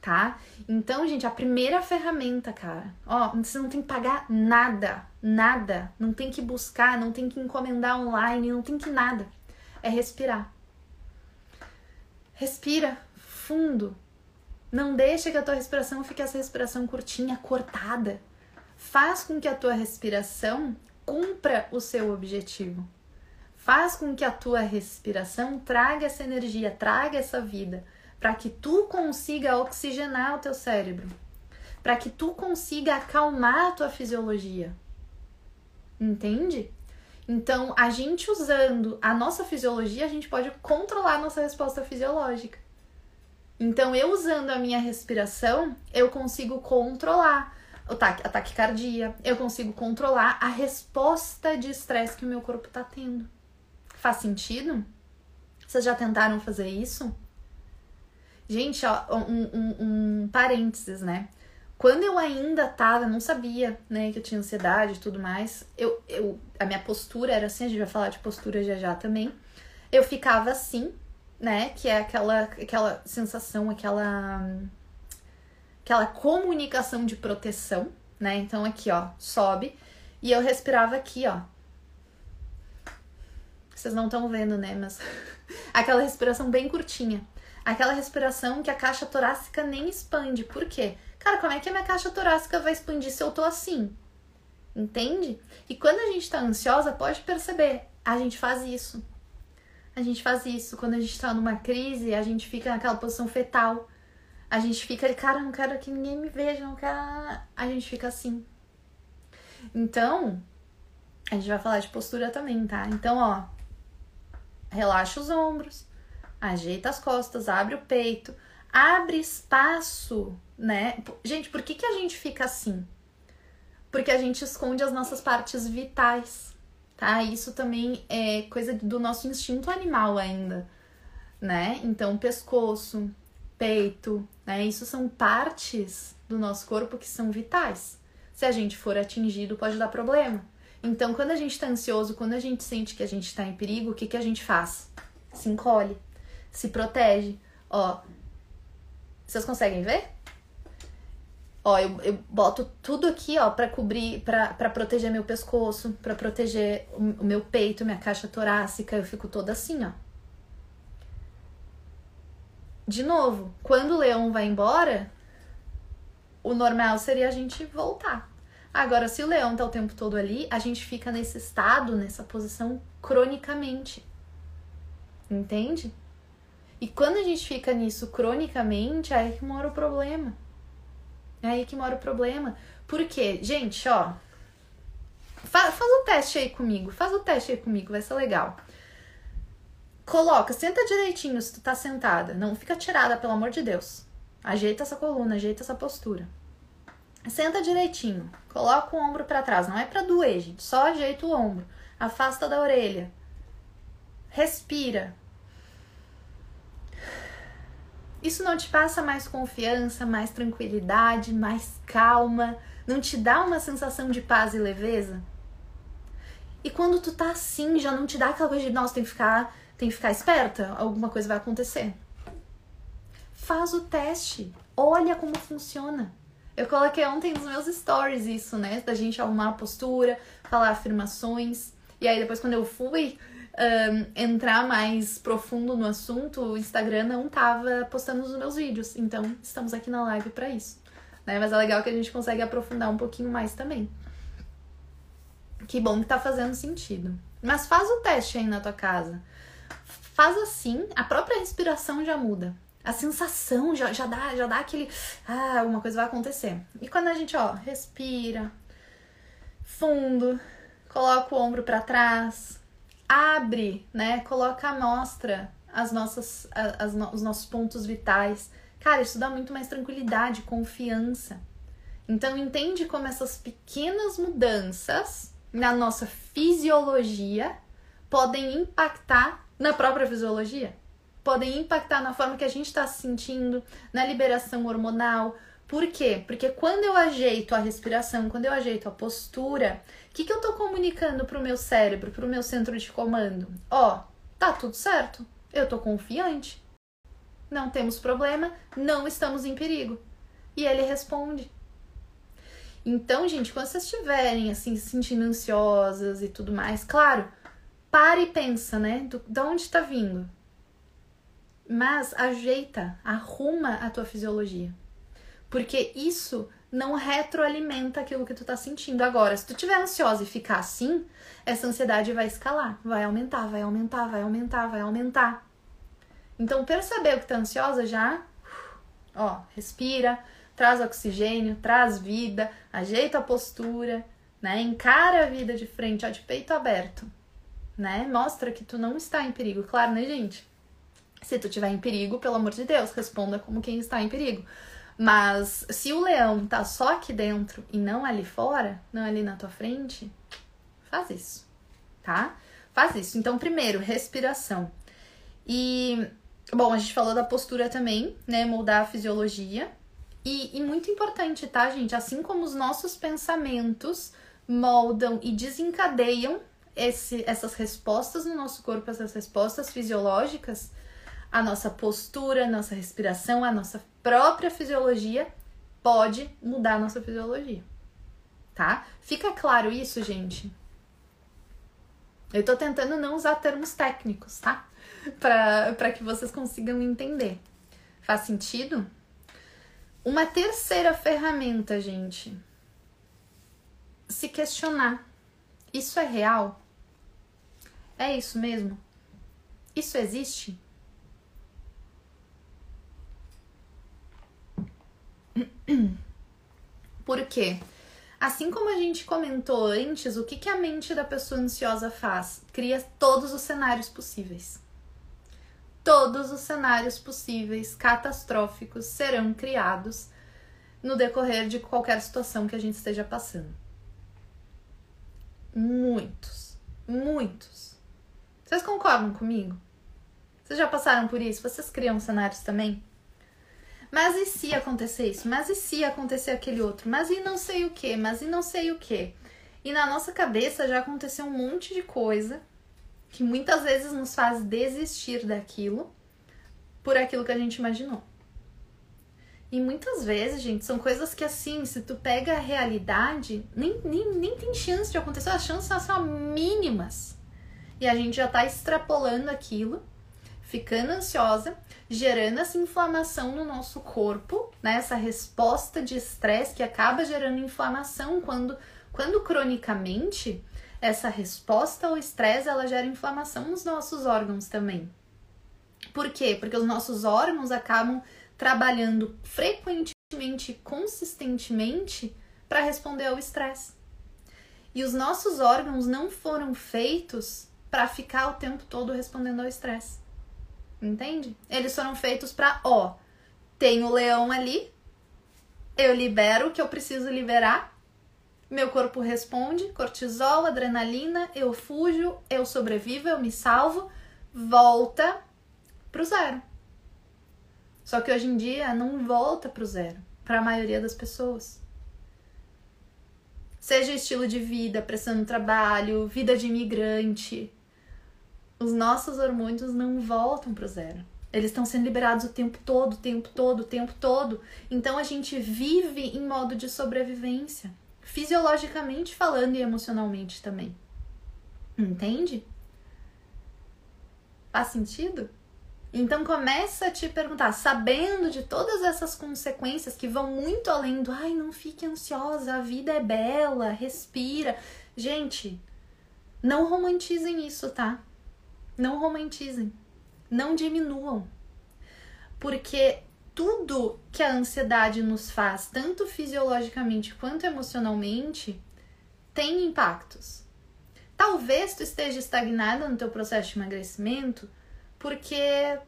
Tá? Então, gente, a primeira ferramenta, cara, ó, você não tem que pagar nada, nada, não tem que buscar, não tem que encomendar online, não tem que nada. É respirar. Respira fundo. Não deixa que a tua respiração fique essa respiração curtinha, cortada. Faz com que a tua respiração cumpra o seu objetivo. Faz com que a tua respiração traga essa energia, traga essa vida, para que tu consiga oxigenar o teu cérebro, para que tu consiga acalmar a tua fisiologia. Entende? Então, a gente usando a nossa fisiologia, a gente pode controlar a nossa resposta fisiológica. Então, eu usando a minha respiração, eu consigo controlar o taque, a taquicardia, eu consigo controlar a resposta de estresse que o meu corpo está tendo. Faz sentido? Vocês já tentaram fazer isso? Gente, ó, um, um, um parênteses, né? Quando eu ainda tava, não sabia, né, que eu tinha ansiedade e tudo mais, eu, eu, a minha postura era assim, a gente vai falar de postura já já também. Eu ficava assim, né, que é aquela, aquela sensação, aquela, aquela comunicação de proteção, né? Então aqui, ó, sobe. E eu respirava aqui, ó, vocês não estão vendo, né? Mas aquela respiração bem curtinha. Aquela respiração que a caixa torácica nem expande. Por quê? Cara, como é que a minha caixa torácica vai expandir se eu tô assim? Entende? E quando a gente tá ansiosa, pode perceber, a gente faz isso. A gente faz isso. Quando a gente tá numa crise, a gente fica naquela posição fetal. A gente fica ali, cara, não quero que ninguém me veja, não quero. A gente fica assim. Então, a gente vai falar de postura também, tá? Então, ó, relaxa os ombros, ajeita as costas, abre o peito, abre espaço, né? Gente, por que, que a gente fica assim? Porque a gente esconde as nossas partes vitais, tá? Isso também é coisa do nosso instinto animal ainda, né? Então, pescoço, peito, né? Isso são partes do nosso corpo que são vitais. Se a gente for atingido, pode dar problema. Então, quando a gente tá ansioso, quando a gente sente que a gente tá em perigo, o que, que a gente faz? Se encolhe, se protege. Ó, vocês conseguem ver? Ó, eu, eu boto tudo aqui, ó, pra cobrir, pra proteger meu pescoço, pra proteger o, o meu peito, minha caixa torácica. Eu fico toda assim, ó. De novo, quando o leão vai embora, o normal seria a gente voltar. Agora, se o leão tá o tempo todo ali, a gente fica nesse estado, nessa posição cronicamente. Entende? E quando a gente fica nisso cronicamente, é aí que mora o problema. É aí que mora o problema. Por quê? Gente, ó. Faz, faz um teste aí comigo. Faz o teste aí comigo, vai ser legal. Coloca, senta direitinho se tu tá sentada. Não fica tirada, pelo amor de Deus. Ajeita essa coluna, ajeita essa postura. Senta direitinho. Coloca o ombro para trás. Não é para doer, gente. Só ajeita o ombro. Afasta da orelha. Respira. Isso não te passa mais confiança, mais tranquilidade, mais calma? Não te dá uma sensação de paz e leveza? E quando tu tá assim, já não te dá aquela coisa de, nossa, tem que ficar, tem que ficar esperta, alguma coisa vai acontecer. Faz o teste, olha como funciona. Eu coloquei ontem nos meus stories isso, né? Da gente arrumar a postura, falar afirmações. E aí depois quando eu fui um, entrar mais profundo no assunto, o Instagram não tava postando os meus vídeos. Então, estamos aqui na live para isso. Né? Mas é legal que a gente consegue aprofundar um pouquinho mais também. Que bom que tá fazendo sentido. Mas faz o teste aí na tua casa. Faz assim, a própria respiração já muda. A sensação já, já, dá, já dá aquele. Ah, alguma coisa vai acontecer. E quando a gente, ó, respira fundo, coloca o ombro para trás, abre, né? Coloca à mostra as nossas, as, os nossos pontos vitais. Cara, isso dá muito mais tranquilidade, confiança. Então entende como essas pequenas mudanças na nossa fisiologia podem impactar na própria fisiologia, podem impactar na forma que a gente está se sentindo, na liberação hormonal, por quê? Porque quando eu ajeito a respiração, quando eu ajeito a postura, o que, que eu tô comunicando pro meu cérebro, pro meu centro de comando? Ó, tá tudo certo, eu tô confiante, não temos problema, não estamos em perigo. E ele responde. Então, gente, quando vocês estiverem assim, se sentindo ansiosas e tudo mais, claro, pare e pensa, né? Do, de onde tá vindo? Mas ajeita, arruma a tua fisiologia. Porque isso não retroalimenta aquilo que tu tá sentindo. Agora, se tu tiver ansiosa e ficar assim, essa ansiedade vai escalar, vai aumentar, vai aumentar, vai aumentar, vai aumentar. Então, percebeu que tá ansiosa já? Ó, respira, traz oxigênio, traz vida, ajeita a postura, né? Encara a vida de frente, ó, de peito aberto, né? Mostra que tu não está em perigo. Claro, né, gente? Se tu tiver em perigo, pelo amor de Deus, responda como quem está em perigo. Mas se o leão tá só aqui dentro e não ali fora, não ali na tua frente, faz isso, tá? Faz isso. Então, primeiro, respiração. E, bom, a gente falou da postura também, né? Moldar a fisiologia. E, e muito importante, tá, gente? Assim como os nossos pensamentos moldam e desencadeiam esse, essas respostas no nosso corpo, essas respostas fisiológicas, a nossa postura, a nossa respiração, a nossa própria fisiologia pode mudar a nossa fisiologia. Tá? Fica claro isso, gente? Eu tô tentando não usar termos técnicos, tá? Pra que vocês consigam entender. Faz sentido? Uma terceira ferramenta, gente. Se questionar. Isso é real? É isso mesmo? Isso existe? Por quê? Assim como a gente comentou antes, o que, que a mente da pessoa ansiosa faz? Cria todos os cenários possíveis. Todos os cenários possíveis catastróficos serão criados no decorrer de qualquer situação que a gente esteja passando. Muitos, muitos. Vocês concordam comigo? Vocês já passaram por isso? Vocês criam cenários também? Mas e se acontecer isso? Mas e se acontecer aquele outro? Mas e não sei o que? Mas e não sei o que? E na nossa cabeça já aconteceu um monte de coisa que muitas vezes nos faz desistir daquilo por aquilo que a gente imaginou. E muitas vezes, gente, são coisas que assim, se tu pega a realidade, nem, nem, nem tem chance de acontecer, as chances são mínimas. E a gente já tá extrapolando aquilo, ficando ansiosa, gerando essa inflamação no nosso corpo, né? Essa resposta de estresse que acaba gerando inflamação quando, quando cronicamente essa resposta ao estresse ela gera inflamação nos nossos órgãos também. Por quê? Porque os nossos órgãos acabam trabalhando frequentemente, consistentemente para responder ao estresse. E os nossos órgãos não foram feitos para ficar o tempo todo respondendo ao estresse. Entende? Eles foram feitos para, ó, tem o leão ali, eu libero o que eu preciso liberar, meu corpo responde, cortisol, adrenalina, eu fujo, eu sobrevivo, eu me salvo, volta pro zero. Só que hoje em dia não volta pro zero para a maioria das pessoas. Seja estilo de vida, pressão no trabalho, vida de imigrante, os nossos hormônios não voltam pro zero. Eles estão sendo liberados o tempo todo, o tempo todo, o tempo todo. Então a gente vive em modo de sobrevivência, fisiologicamente falando e emocionalmente também. Entende? Faz sentido? Então começa a te perguntar, sabendo de todas essas consequências que vão muito além do ai, não fique ansiosa, a vida é bela, respira. Gente, não romantizem isso, tá? Não romantizem, não diminuam. Porque tudo que a ansiedade nos faz, tanto fisiologicamente quanto emocionalmente, tem impactos. Talvez tu esteja estagnada no teu processo de emagrecimento porque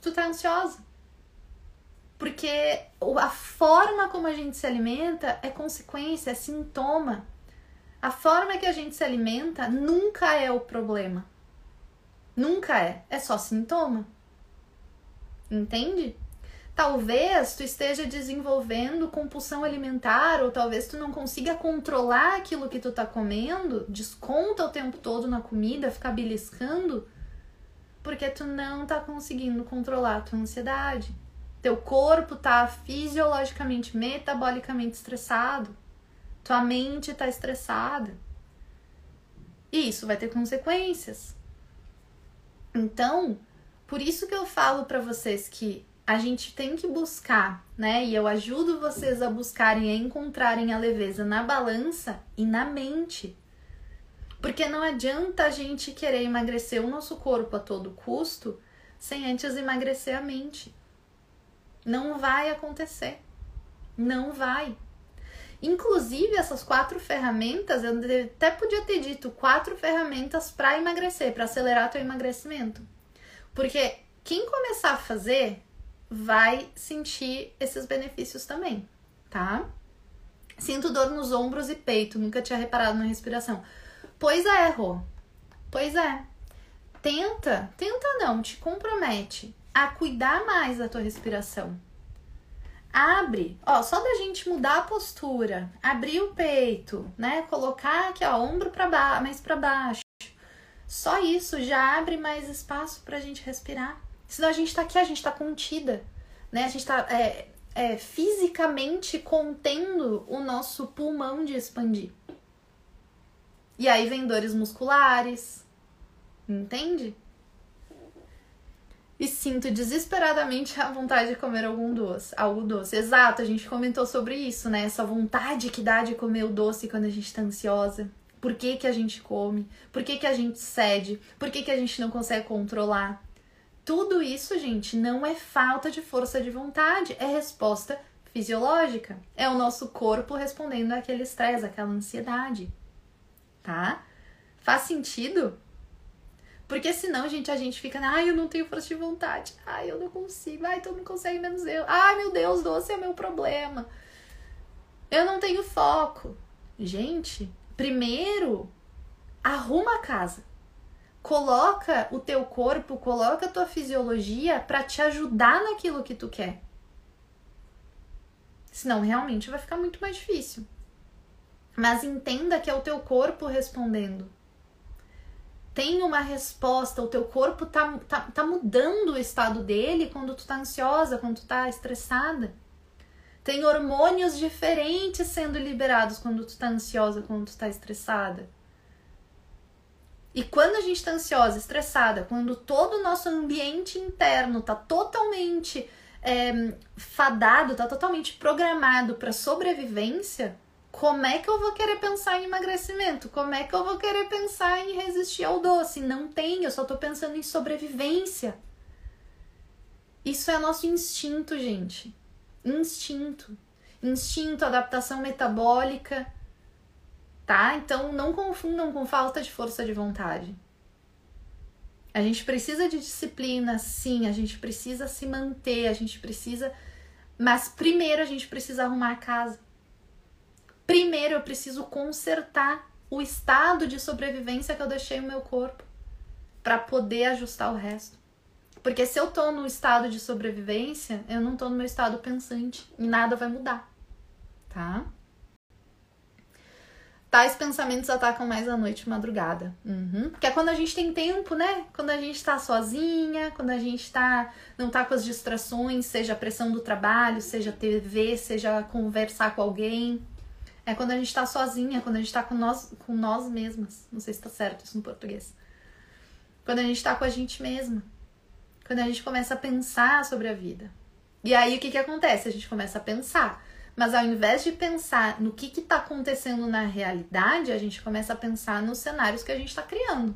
tu tá ansiosa. Porque a forma como a gente se alimenta é consequência, é sintoma. A forma que a gente se alimenta nunca é o problema. Nunca é, é só sintoma. Entende? Talvez tu esteja desenvolvendo compulsão alimentar ou talvez tu não consiga controlar aquilo que tu tá comendo, desconta o tempo todo na comida, fica beliscando, porque tu não tá conseguindo controlar a tua ansiedade. Teu corpo tá fisiologicamente, metabolicamente estressado. Tua mente tá estressada. E isso vai ter consequências. Então, por isso que eu falo para vocês que a gente tem que buscar, né? E eu ajudo vocês a buscarem, a encontrarem a leveza na balança e na mente. Porque não adianta a gente querer emagrecer o nosso corpo a todo custo sem antes emagrecer a mente. Não vai acontecer. Não vai. Inclusive, essas quatro ferramentas, eu até podia ter dito quatro ferramentas para emagrecer, para acelerar teu emagrecimento. Porque quem começar a fazer vai sentir esses benefícios também, tá? Sinto dor nos ombros e peito, nunca tinha reparado na respiração. Pois é, Rô. Pois é. Tenta, tenta não, te compromete a cuidar mais da tua respiração Abre, ó, só da gente mudar a postura, abrir o peito, né? Colocar aqui, ó, ombro para baixo, mais para baixo. Só isso já abre mais espaço pra gente respirar. Senão a gente tá aqui, a gente tá contida, né? A gente tá é, é, fisicamente contendo o nosso pulmão de expandir. E aí vem dores musculares, entende? E sinto desesperadamente a vontade de comer algum doce, algo doce. Exato, a gente comentou sobre isso, né? Essa vontade que dá de comer o doce quando a gente tá ansiosa. Por que, que a gente come? Por que, que a gente cede? Por que, que a gente não consegue controlar? Tudo isso, gente, não é falta de força de vontade, é resposta fisiológica. É o nosso corpo respondendo àquele estresse, àquela ansiedade. Tá? Faz sentido? Porque senão, gente, a gente fica, ai, eu não tenho força de vontade. Ai, eu não consigo. Ai, todo mundo consegue menos eu. Ai, meu Deus, doce é meu problema. Eu não tenho foco. Gente, primeiro arruma a casa. Coloca o teu corpo, coloca a tua fisiologia para te ajudar naquilo que tu quer. Senão realmente vai ficar muito mais difícil. Mas entenda que é o teu corpo respondendo tem uma resposta, o teu corpo tá, tá, tá mudando o estado dele quando tu tá ansiosa, quando tu tá estressada. Tem hormônios diferentes sendo liberados quando tu tá ansiosa, quando tu tá estressada. E quando a gente tá ansiosa, estressada, quando todo o nosso ambiente interno tá totalmente é, fadado, tá totalmente programado para sobrevivência, como é que eu vou querer pensar em emagrecimento? Como é que eu vou querer pensar em resistir ao doce? Não tem, eu só tô pensando em sobrevivência. Isso é nosso instinto, gente. Instinto. Instinto, adaptação metabólica. Tá? Então não confundam com falta de força de vontade. A gente precisa de disciplina, sim, a gente precisa se manter, a gente precisa. Mas primeiro a gente precisa arrumar a casa. Primeiro eu preciso consertar o estado de sobrevivência que eu deixei no meu corpo para poder ajustar o resto. Porque se eu tô no estado de sobrevivência, eu não tô no meu estado pensante e nada vai mudar, tá? Tais pensamentos atacam mais à noite e madrugada. Uhum. Porque é quando a gente tem tempo, né? Quando a gente tá sozinha, quando a gente tá, não tá com as distrações, seja a pressão do trabalho, seja TV, seja conversar com alguém. É quando a gente tá sozinha, quando a gente tá com nós, com nós mesmas. Não sei se tá certo isso no português. Quando a gente tá com a gente mesma. Quando a gente começa a pensar sobre a vida. E aí o que que acontece? A gente começa a pensar. Mas ao invés de pensar no que que tá acontecendo na realidade, a gente começa a pensar nos cenários que a gente tá criando.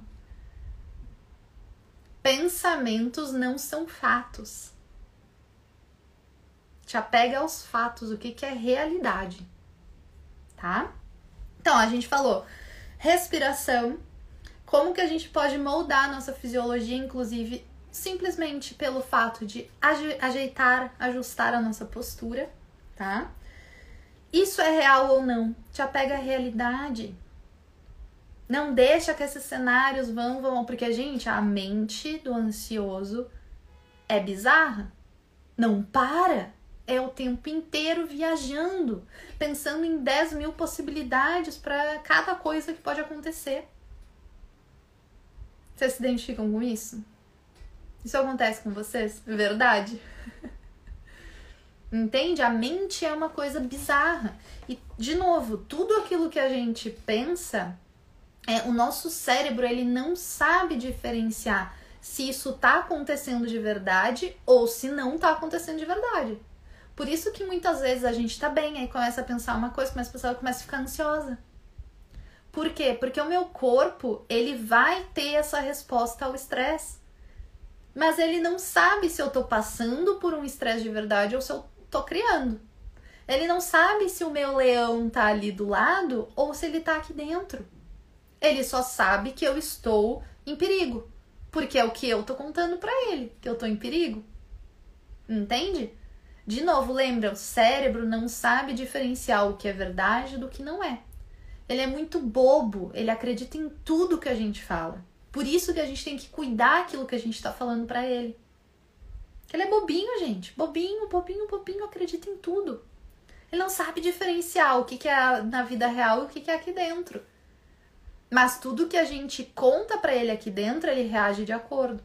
Pensamentos não são fatos. Te apega aos fatos, o que, que é realidade tá? Então, a gente falou respiração, como que a gente pode moldar a nossa fisiologia, inclusive simplesmente pelo fato de ajeitar, ajustar a nossa postura, tá? Isso é real ou não? Te apega à realidade. Não deixa que esses cenários vão, vão, porque, gente, a mente do ansioso é bizarra. Não para é o tempo inteiro viajando, pensando em 10 mil possibilidades para cada coisa que pode acontecer. Vocês se identificam com isso? Isso acontece com vocês? Verdade? Entende? A mente é uma coisa bizarra. E, de novo, tudo aquilo que a gente pensa, é, o nosso cérebro ele não sabe diferenciar se isso tá acontecendo de verdade ou se não tá acontecendo de verdade. Por isso que muitas vezes a gente tá bem, aí começa a pensar uma coisa, mas a pessoa começa a ficar ansiosa. Por quê? Porque o meu corpo, ele vai ter essa resposta ao estresse. Mas ele não sabe se eu tô passando por um estresse de verdade ou se eu tô criando. Ele não sabe se o meu leão tá ali do lado ou se ele tá aqui dentro. Ele só sabe que eu estou em perigo, porque é o que eu tô contando para ele, que eu tô em perigo. Entende? De novo, lembra, o cérebro não sabe diferenciar o que é verdade do que não é. Ele é muito bobo, ele acredita em tudo que a gente fala. Por isso que a gente tem que cuidar aquilo que a gente está falando para ele. Ele é bobinho, gente. Bobinho, bobinho, bobinho, acredita em tudo. Ele não sabe diferenciar o que, que é na vida real e o que, que é aqui dentro. Mas tudo que a gente conta para ele aqui dentro, ele reage de acordo.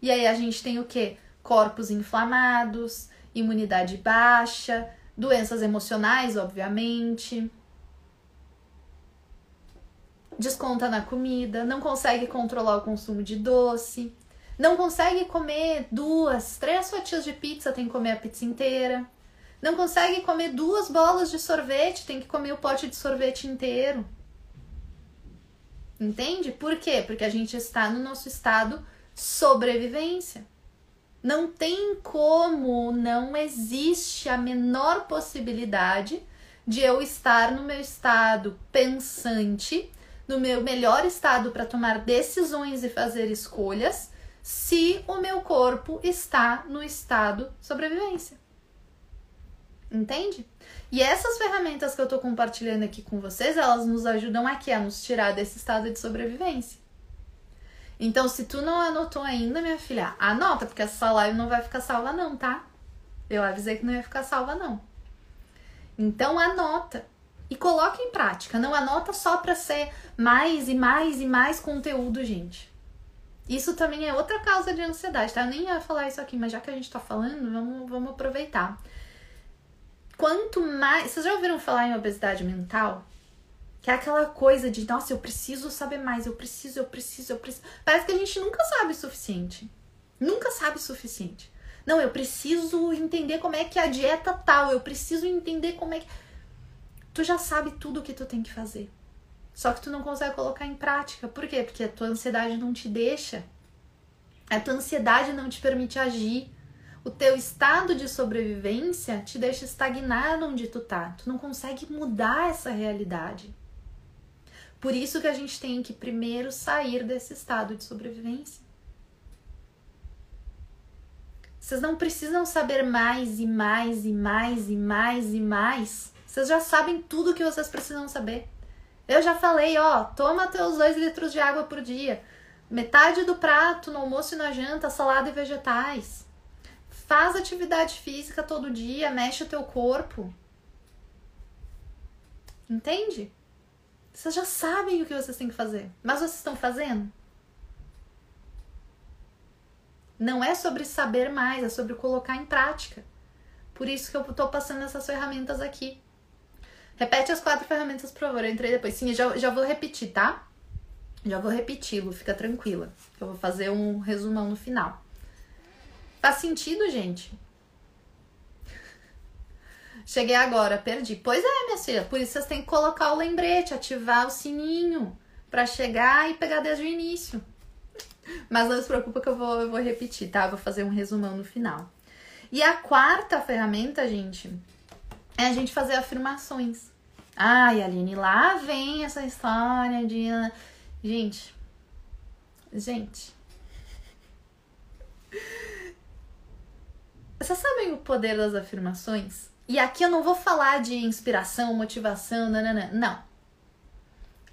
E aí a gente tem o quê? Corpos inflamados, imunidade baixa, doenças emocionais, obviamente. Desconta na comida, não consegue controlar o consumo de doce, Não consegue comer duas, três fatias de pizza, tem que comer a pizza inteira. Não consegue comer duas bolas de sorvete, tem que comer o pote de sorvete inteiro. Entende? Por quê? Porque a gente está no nosso estado sobrevivência. Não tem como, não existe a menor possibilidade de eu estar no meu estado pensante, no meu melhor estado para tomar decisões e fazer escolhas, se o meu corpo está no estado sobrevivência. Entende? E essas ferramentas que eu estou compartilhando aqui com vocês, elas nos ajudam aqui a nos tirar desse estado de sobrevivência. Então, se tu não anotou ainda, minha filha, anota, porque essa live não vai ficar salva não, tá? Eu avisei que não ia ficar salva não. Então, anota e coloca em prática. Não anota só para ser mais e mais e mais conteúdo, gente. Isso também é outra causa de ansiedade, tá? Eu nem ia falar isso aqui, mas já que a gente tá falando, vamos, vamos aproveitar. Quanto mais. Vocês já ouviram falar em obesidade mental? Que é aquela coisa de, nossa, eu preciso saber mais, eu preciso, eu preciso, eu preciso. Parece que a gente nunca sabe o suficiente. Nunca sabe o suficiente. Não, eu preciso entender como é que a dieta tal, eu preciso entender como é que. Tu já sabe tudo o que tu tem que fazer. Só que tu não consegue colocar em prática. Por quê? Porque a tua ansiedade não te deixa. A tua ansiedade não te permite agir. O teu estado de sobrevivência te deixa estagnado onde tu tá. Tu não consegue mudar essa realidade. Por isso que a gente tem que primeiro sair desse estado de sobrevivência. Vocês não precisam saber mais e mais e mais e mais e mais. Vocês já sabem tudo que vocês precisam saber. Eu já falei, ó, toma teus dois litros de água por dia. Metade do prato no almoço e na janta, salada e vegetais. Faz atividade física todo dia, mexe o teu corpo. Entende? Vocês já sabem o que vocês têm que fazer, mas vocês estão fazendo? Não é sobre saber mais, é sobre colocar em prática. Por isso que eu tô passando essas ferramentas aqui. Repete as quatro ferramentas, por favor. Eu entrei depois. Sim, eu já, já vou repetir, tá? Já vou repeti-lo, fica tranquila. Eu vou fazer um resumão no final. Faz sentido, gente? Cheguei agora, perdi. Pois é, minha filha, por isso vocês têm que colocar o lembrete, ativar o sininho para chegar e pegar desde o início. Mas não se preocupa que eu vou, eu vou repetir, tá? vou fazer um resumão no final. E a quarta ferramenta, gente, é a gente fazer afirmações. Ai, Aline, lá vem essa história de. Gente. Gente. Vocês sabem o poder das afirmações? E aqui eu não vou falar de inspiração, motivação, nanana. não.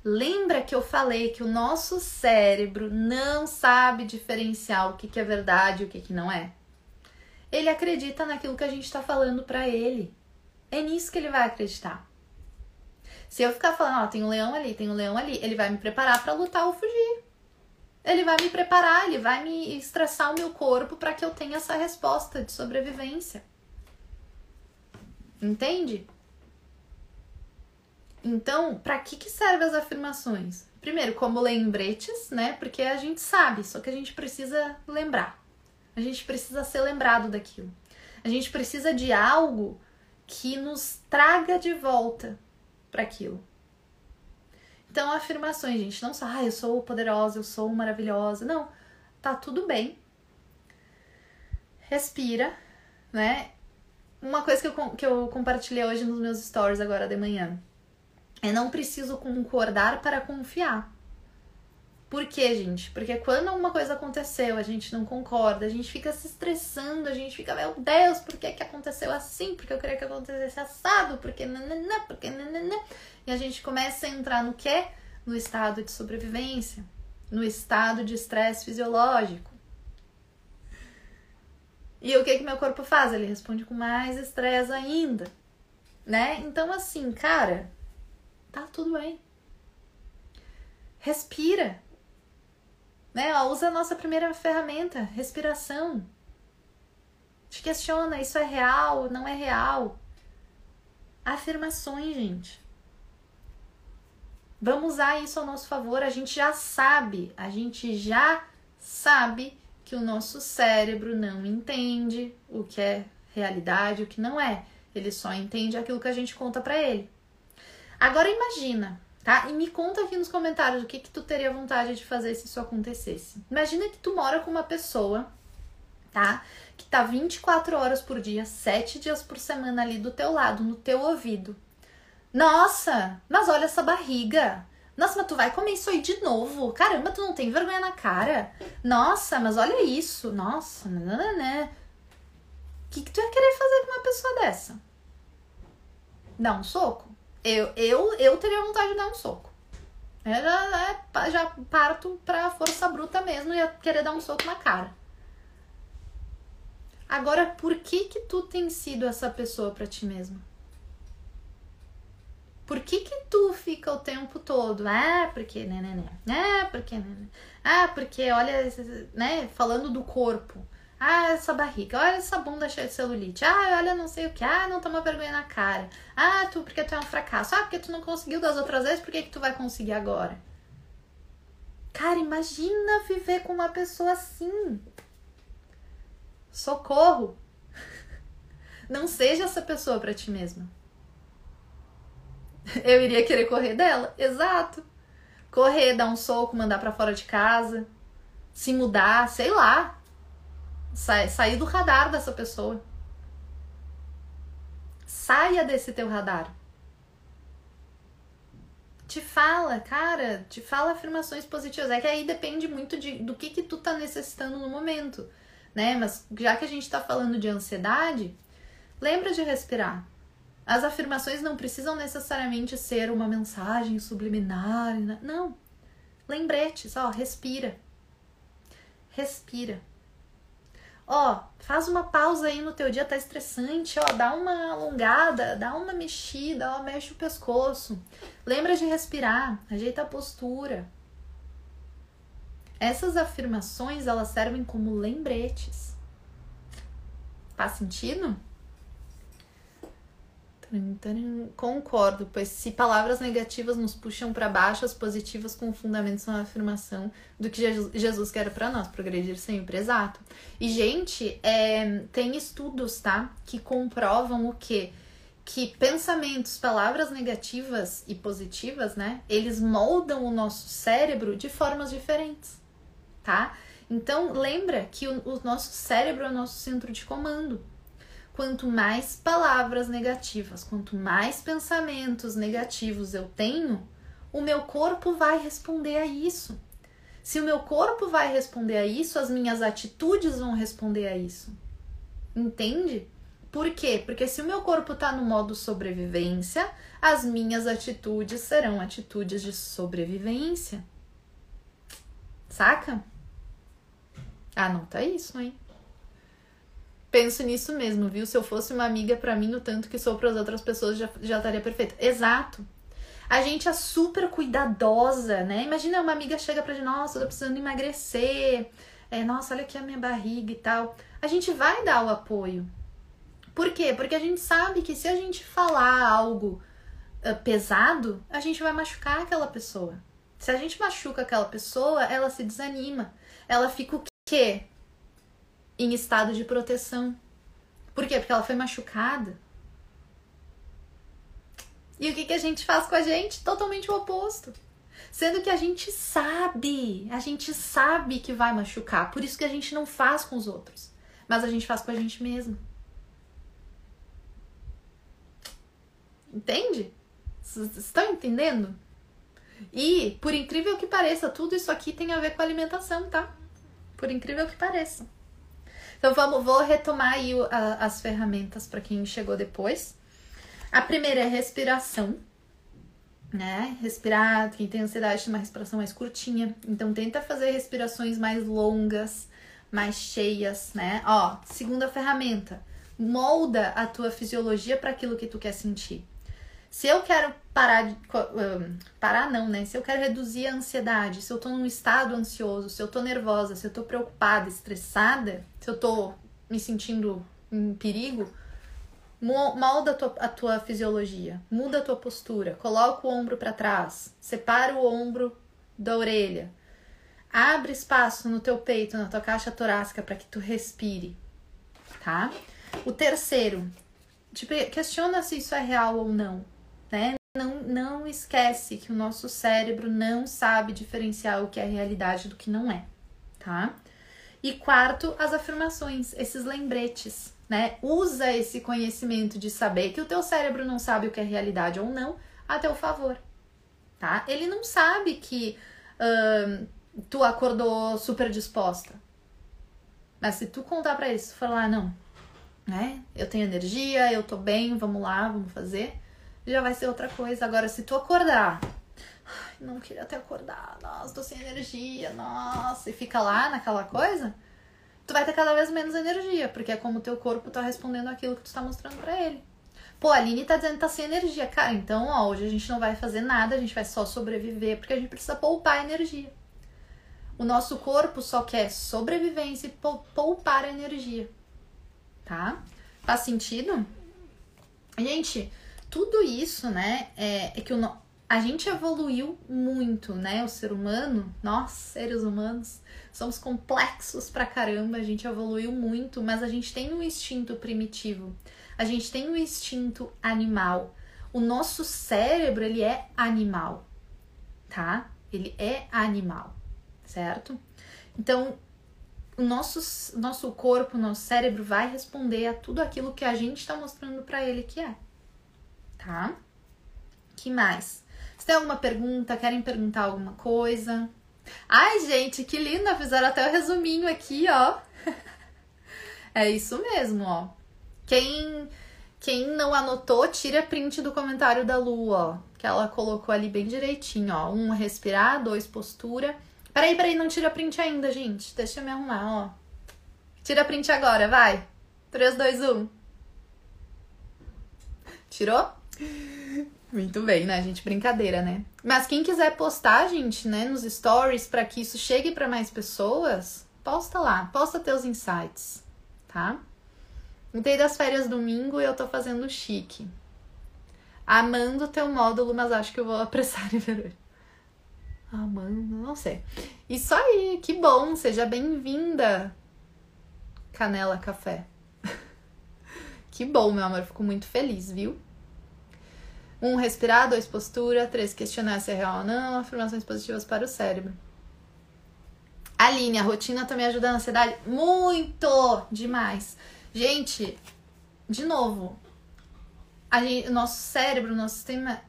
Lembra que eu falei que o nosso cérebro não sabe diferenciar o que, que é verdade e o que, que não é? Ele acredita naquilo que a gente está falando para ele. É nisso que ele vai acreditar. Se eu ficar falando, ó, tem um leão ali, tem um leão ali, ele vai me preparar para lutar ou fugir. Ele vai me preparar, ele vai me estressar o meu corpo para que eu tenha essa resposta de sobrevivência. Entende? Então, para que, que servem as afirmações? Primeiro, como lembretes, né? Porque a gente sabe, só que a gente precisa lembrar. A gente precisa ser lembrado daquilo. A gente precisa de algo que nos traga de volta para aquilo. Então, afirmações, gente, não só, ah, eu sou poderosa, eu sou maravilhosa. Não, tá tudo bem. Respira, né? Uma coisa que eu, que eu compartilhei hoje nos meus stories agora de manhã. É não preciso concordar para confiar. Por quê, gente? Porque quando uma coisa aconteceu, a gente não concorda, a gente fica se estressando, a gente fica, meu Deus, por que, que aconteceu assim? Porque eu queria que acontecesse assado, porque nananã, porque nananã. E a gente começa a entrar no quê? No estado de sobrevivência, no estado de estresse fisiológico. E o que que meu corpo faz? Ele responde com mais estresse ainda, né? Então assim, cara, tá tudo bem. Respira. Né? Ó, usa a nossa primeira ferramenta, respiração. Te questiona, isso é real, não é real? Afirmações, gente. Vamos usar isso ao nosso favor. A gente já sabe, a gente já sabe que o nosso cérebro não entende o que é realidade, o que não é. Ele só entende aquilo que a gente conta para ele. Agora imagina, tá? E me conta aqui nos comentários o que que tu teria vontade de fazer se isso acontecesse. Imagina que tu mora com uma pessoa, tá? Que tá 24 horas por dia, 7 dias por semana ali do teu lado, no teu ouvido. Nossa, mas olha essa barriga. Nossa, mas tu vai comer isso aí de novo? Caramba, tu não tem vergonha na cara? Nossa, mas olha isso. Nossa, né? O que, que tu ia querer fazer com uma pessoa dessa? Dar um soco? Eu, eu, eu teria vontade de dar um soco. Eu já, já parto pra força bruta mesmo e ia querer dar um soco na cara. Agora, por que que tu tem sido essa pessoa para ti mesma? Por que que tu fica o tempo todo? Ah, porque né, né, né. Ah, porque né, né. Ah, porque olha, né, falando do corpo. Ah, essa barriga, olha essa bunda cheia de celulite. Ah, olha não sei o que. Ah, não toma vergonha na cara. Ah, tu porque tu é um fracasso. Ah, porque tu não conseguiu das outras vezes, por que que tu vai conseguir agora? Cara, imagina viver com uma pessoa assim. Socorro. Não seja essa pessoa para ti mesma. Eu iria querer correr dela. Exato. Correr, dar um soco, mandar para fora de casa, se mudar, sei lá. Sa sair do radar dessa pessoa. Saia desse teu radar. Te fala, cara, te fala afirmações positivas. É que aí depende muito de, do que que tu tá necessitando no momento, né? Mas já que a gente tá falando de ansiedade, lembra de respirar. As afirmações não precisam necessariamente ser uma mensagem subliminar. Né? Não. Lembretes, ó, respira. Respira. Ó, faz uma pausa aí no teu dia, tá estressante, ó, dá uma alongada, dá uma mexida, ó, mexe o pescoço. Lembra de respirar, ajeita a postura. Essas afirmações, elas servem como lembretes. Faz sentido? Concordo, pois se palavras negativas nos puxam para baixo, as positivas com fundamento são a afirmação do que Jesus quer para nós, progredir sempre, exato. E, gente, é, tem estudos, tá? Que comprovam o quê? Que pensamentos, palavras negativas e positivas, né? Eles moldam o nosso cérebro de formas diferentes, tá? Então, lembra que o, o nosso cérebro é o nosso centro de comando quanto mais palavras negativas, quanto mais pensamentos negativos eu tenho, o meu corpo vai responder a isso. Se o meu corpo vai responder a isso, as minhas atitudes vão responder a isso. Entende? Por quê? Porque se o meu corpo está no modo sobrevivência, as minhas atitudes serão atitudes de sobrevivência. Saca? Anota isso, hein? Penso nisso mesmo, viu? Se eu fosse uma amiga para mim, no tanto que sou para as outras pessoas, já, já estaria perfeito. Exato. A gente é super cuidadosa, né? Imagina uma amiga chega pra gente, nossa, eu tô precisando emagrecer. É, nossa, olha aqui a minha barriga e tal. A gente vai dar o apoio. Por quê? Porque a gente sabe que se a gente falar algo uh, pesado, a gente vai machucar aquela pessoa. Se a gente machuca aquela pessoa, ela se desanima. Ela fica o quê? Em estado de proteção. Por quê? Porque ela foi machucada. E o que, que a gente faz com a gente? Totalmente o oposto. Sendo que a gente sabe, a gente sabe que vai machucar, por isso que a gente não faz com os outros, mas a gente faz com a gente mesmo. Entende? Estão entendendo? E, por incrível que pareça, tudo isso aqui tem a ver com alimentação, tá? Por incrível que pareça. Então vamos, vou retomar aí a, as ferramentas para quem chegou depois. A primeira é respiração, né? Respirar, quem tem ansiedade tem uma respiração mais curtinha. Então tenta fazer respirações mais longas, mais cheias, né? Ó, segunda ferramenta, molda a tua fisiologia para aquilo que tu quer sentir. Se eu quero parar de. parar não, né? Se eu quero reduzir a ansiedade, se eu tô num estado ansioso, se eu tô nervosa, se eu tô preocupada, estressada, se eu tô me sentindo em perigo, molda a tua, a tua fisiologia, muda a tua postura, coloca o ombro para trás, separa o ombro da orelha. Abre espaço no teu peito, na tua caixa torácica para que tu respire, tá? O terceiro, tipo, questiona se isso é real ou não, né? Não, não esquece que o nosso cérebro não sabe diferenciar o que é realidade do que não é, tá? E quarto, as afirmações, esses lembretes, né? Usa esse conhecimento de saber que o teu cérebro não sabe o que é realidade ou não a teu favor, tá? Ele não sabe que uh, tu acordou super disposta. Mas se tu contar para ele, se tu falar, não, né? Eu tenho energia, eu tô bem, vamos lá, vamos fazer, já vai ser outra coisa. Agora, se tu acordar, não queria ter acordado, nossa, tô sem energia, nossa, e fica lá naquela coisa, tu vai ter cada vez menos energia, porque é como o teu corpo tá respondendo aquilo que tu tá mostrando para ele. Pô, a Aline tá dizendo que tá sem energia. Cara, então, ó, hoje a gente não vai fazer nada, a gente vai só sobreviver, porque a gente precisa poupar energia. O nosso corpo só quer sobrevivência e poupar energia. Tá? Faz sentido? Gente, tudo isso, né, é, é que o, a gente evoluiu muito, né? O ser humano, nós, seres humanos, somos complexos pra caramba, a gente evoluiu muito, mas a gente tem um instinto primitivo, a gente tem um instinto animal. O nosso cérebro, ele é animal, tá? Ele é animal, certo? Então, o nosso, nosso corpo, nosso cérebro vai responder a tudo aquilo que a gente está mostrando para ele que é, tá? Que mais? Se tem alguma pergunta, querem perguntar alguma coisa? Ai, gente, que linda! Fizeram até o resuminho aqui, ó. é isso mesmo, ó. Quem, quem não anotou, tira print do comentário da Lu, ó. Que ela colocou ali bem direitinho, ó. Um, respirar. Dois, postura. Peraí, peraí, não tira print ainda, gente. Deixa eu me arrumar, ó. Tira print agora, vai. 3, 2, 1. Tirou? Muito bem, né, gente? Brincadeira, né? Mas quem quiser postar, gente, né, nos stories para que isso chegue para mais pessoas, posta lá, posta teus insights, tá? Voltei das férias domingo e eu tô fazendo chique. Amando teu módulo, mas acho que eu vou apressar em ver hoje. Amando, não sei. Isso aí, que bom, seja bem-vinda, Canela Café. que bom, meu amor, fico muito feliz, viu? Um, respirar. Dois, postura. Três, questionar se é real ou não. Afirmações positivas para o cérebro. Aline, a rotina também ajuda na ansiedade? Muito! Demais. Gente, de novo, gente, o nosso cérebro, o nosso sistema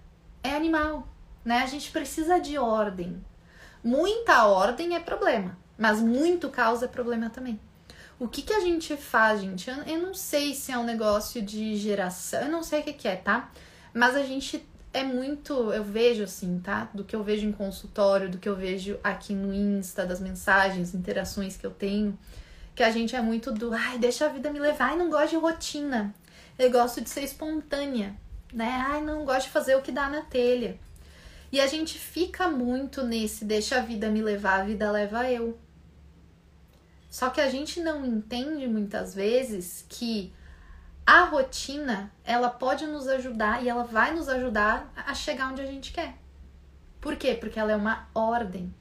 é animal, né? A gente precisa de ordem. Muita ordem é problema, mas muito caos é problema também. O que, que a gente faz, gente? Eu, eu não sei se é um negócio de geração, eu não sei o que, que é, tá? Mas a gente é muito, eu vejo assim, tá? Do que eu vejo em consultório, do que eu vejo aqui no Insta, das mensagens, interações que eu tenho, que a gente é muito do, ai, deixa a vida me levar, ai, não gosto de rotina. Eu gosto de ser espontânea, né? Ai, não gosto de fazer o que dá na telha. E a gente fica muito nesse deixa a vida me levar, a vida leva eu. Só que a gente não entende muitas vezes que a rotina, ela pode nos ajudar e ela vai nos ajudar a chegar onde a gente quer. Por quê? Porque ela é uma ordem.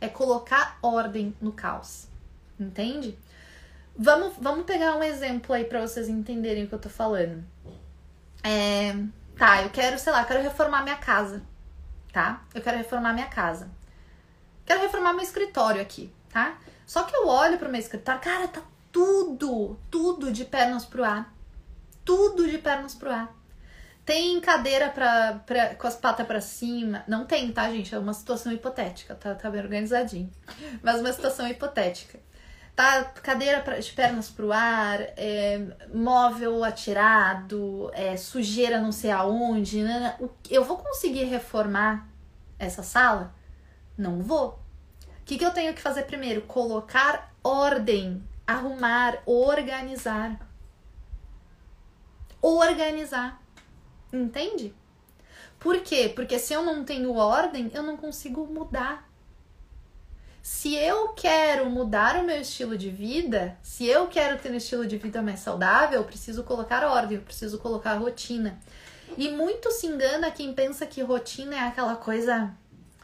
É colocar ordem no caos. Entende? Vamos, vamos pegar um exemplo aí para vocês entenderem o que eu tô falando. É, tá, eu quero, sei lá, quero reformar minha casa, tá? Eu quero reformar minha casa. Quero reformar meu escritório aqui, tá? Só que eu olho pro meu escritório, cara, tá tudo, tudo de pernas pro ar tudo de pernas pro ar. Tem cadeira pra, pra, com as patas para cima? Não tem, tá, gente? É uma situação hipotética, tá, tá bem organizadinho. Mas uma situação hipotética. Tá, cadeira pra, de pernas pro ar, é, móvel atirado, é, sujeira não sei aonde. Né? né eu vou conseguir reformar essa sala? Não vou. O que, que eu tenho que fazer primeiro? Colocar ordem, arrumar, organizar organizar. Entende? Por quê? Porque se eu não tenho ordem, eu não consigo mudar. Se eu quero mudar o meu estilo de vida, se eu quero ter um estilo de vida mais saudável, eu preciso colocar ordem, eu preciso colocar rotina. E muito se engana quem pensa que rotina é aquela coisa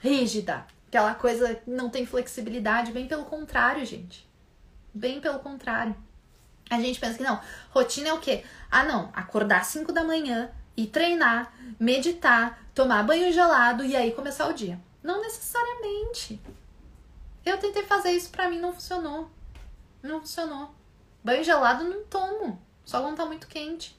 rígida, aquela coisa não tem flexibilidade, bem pelo contrário, gente. Bem pelo contrário. A gente pensa que não, rotina é o quê? Ah, não, acordar às 5 da manhã e treinar, meditar, tomar banho gelado e aí começar o dia. Não necessariamente. Eu tentei fazer isso para mim, não funcionou. Não funcionou. Banho gelado não tomo, só quando tá muito quente.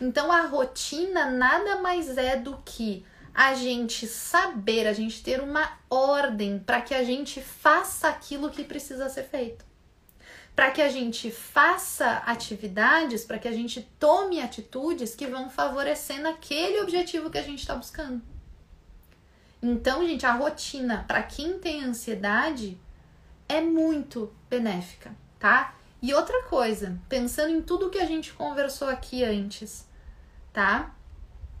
Então a rotina nada mais é do que a gente saber, a gente ter uma ordem para que a gente faça aquilo que precisa ser feito. Para que a gente faça atividades, para que a gente tome atitudes que vão favorecer naquele objetivo que a gente está buscando. Então, gente, a rotina para quem tem ansiedade é muito benéfica, tá? E outra coisa, pensando em tudo que a gente conversou aqui antes, tá?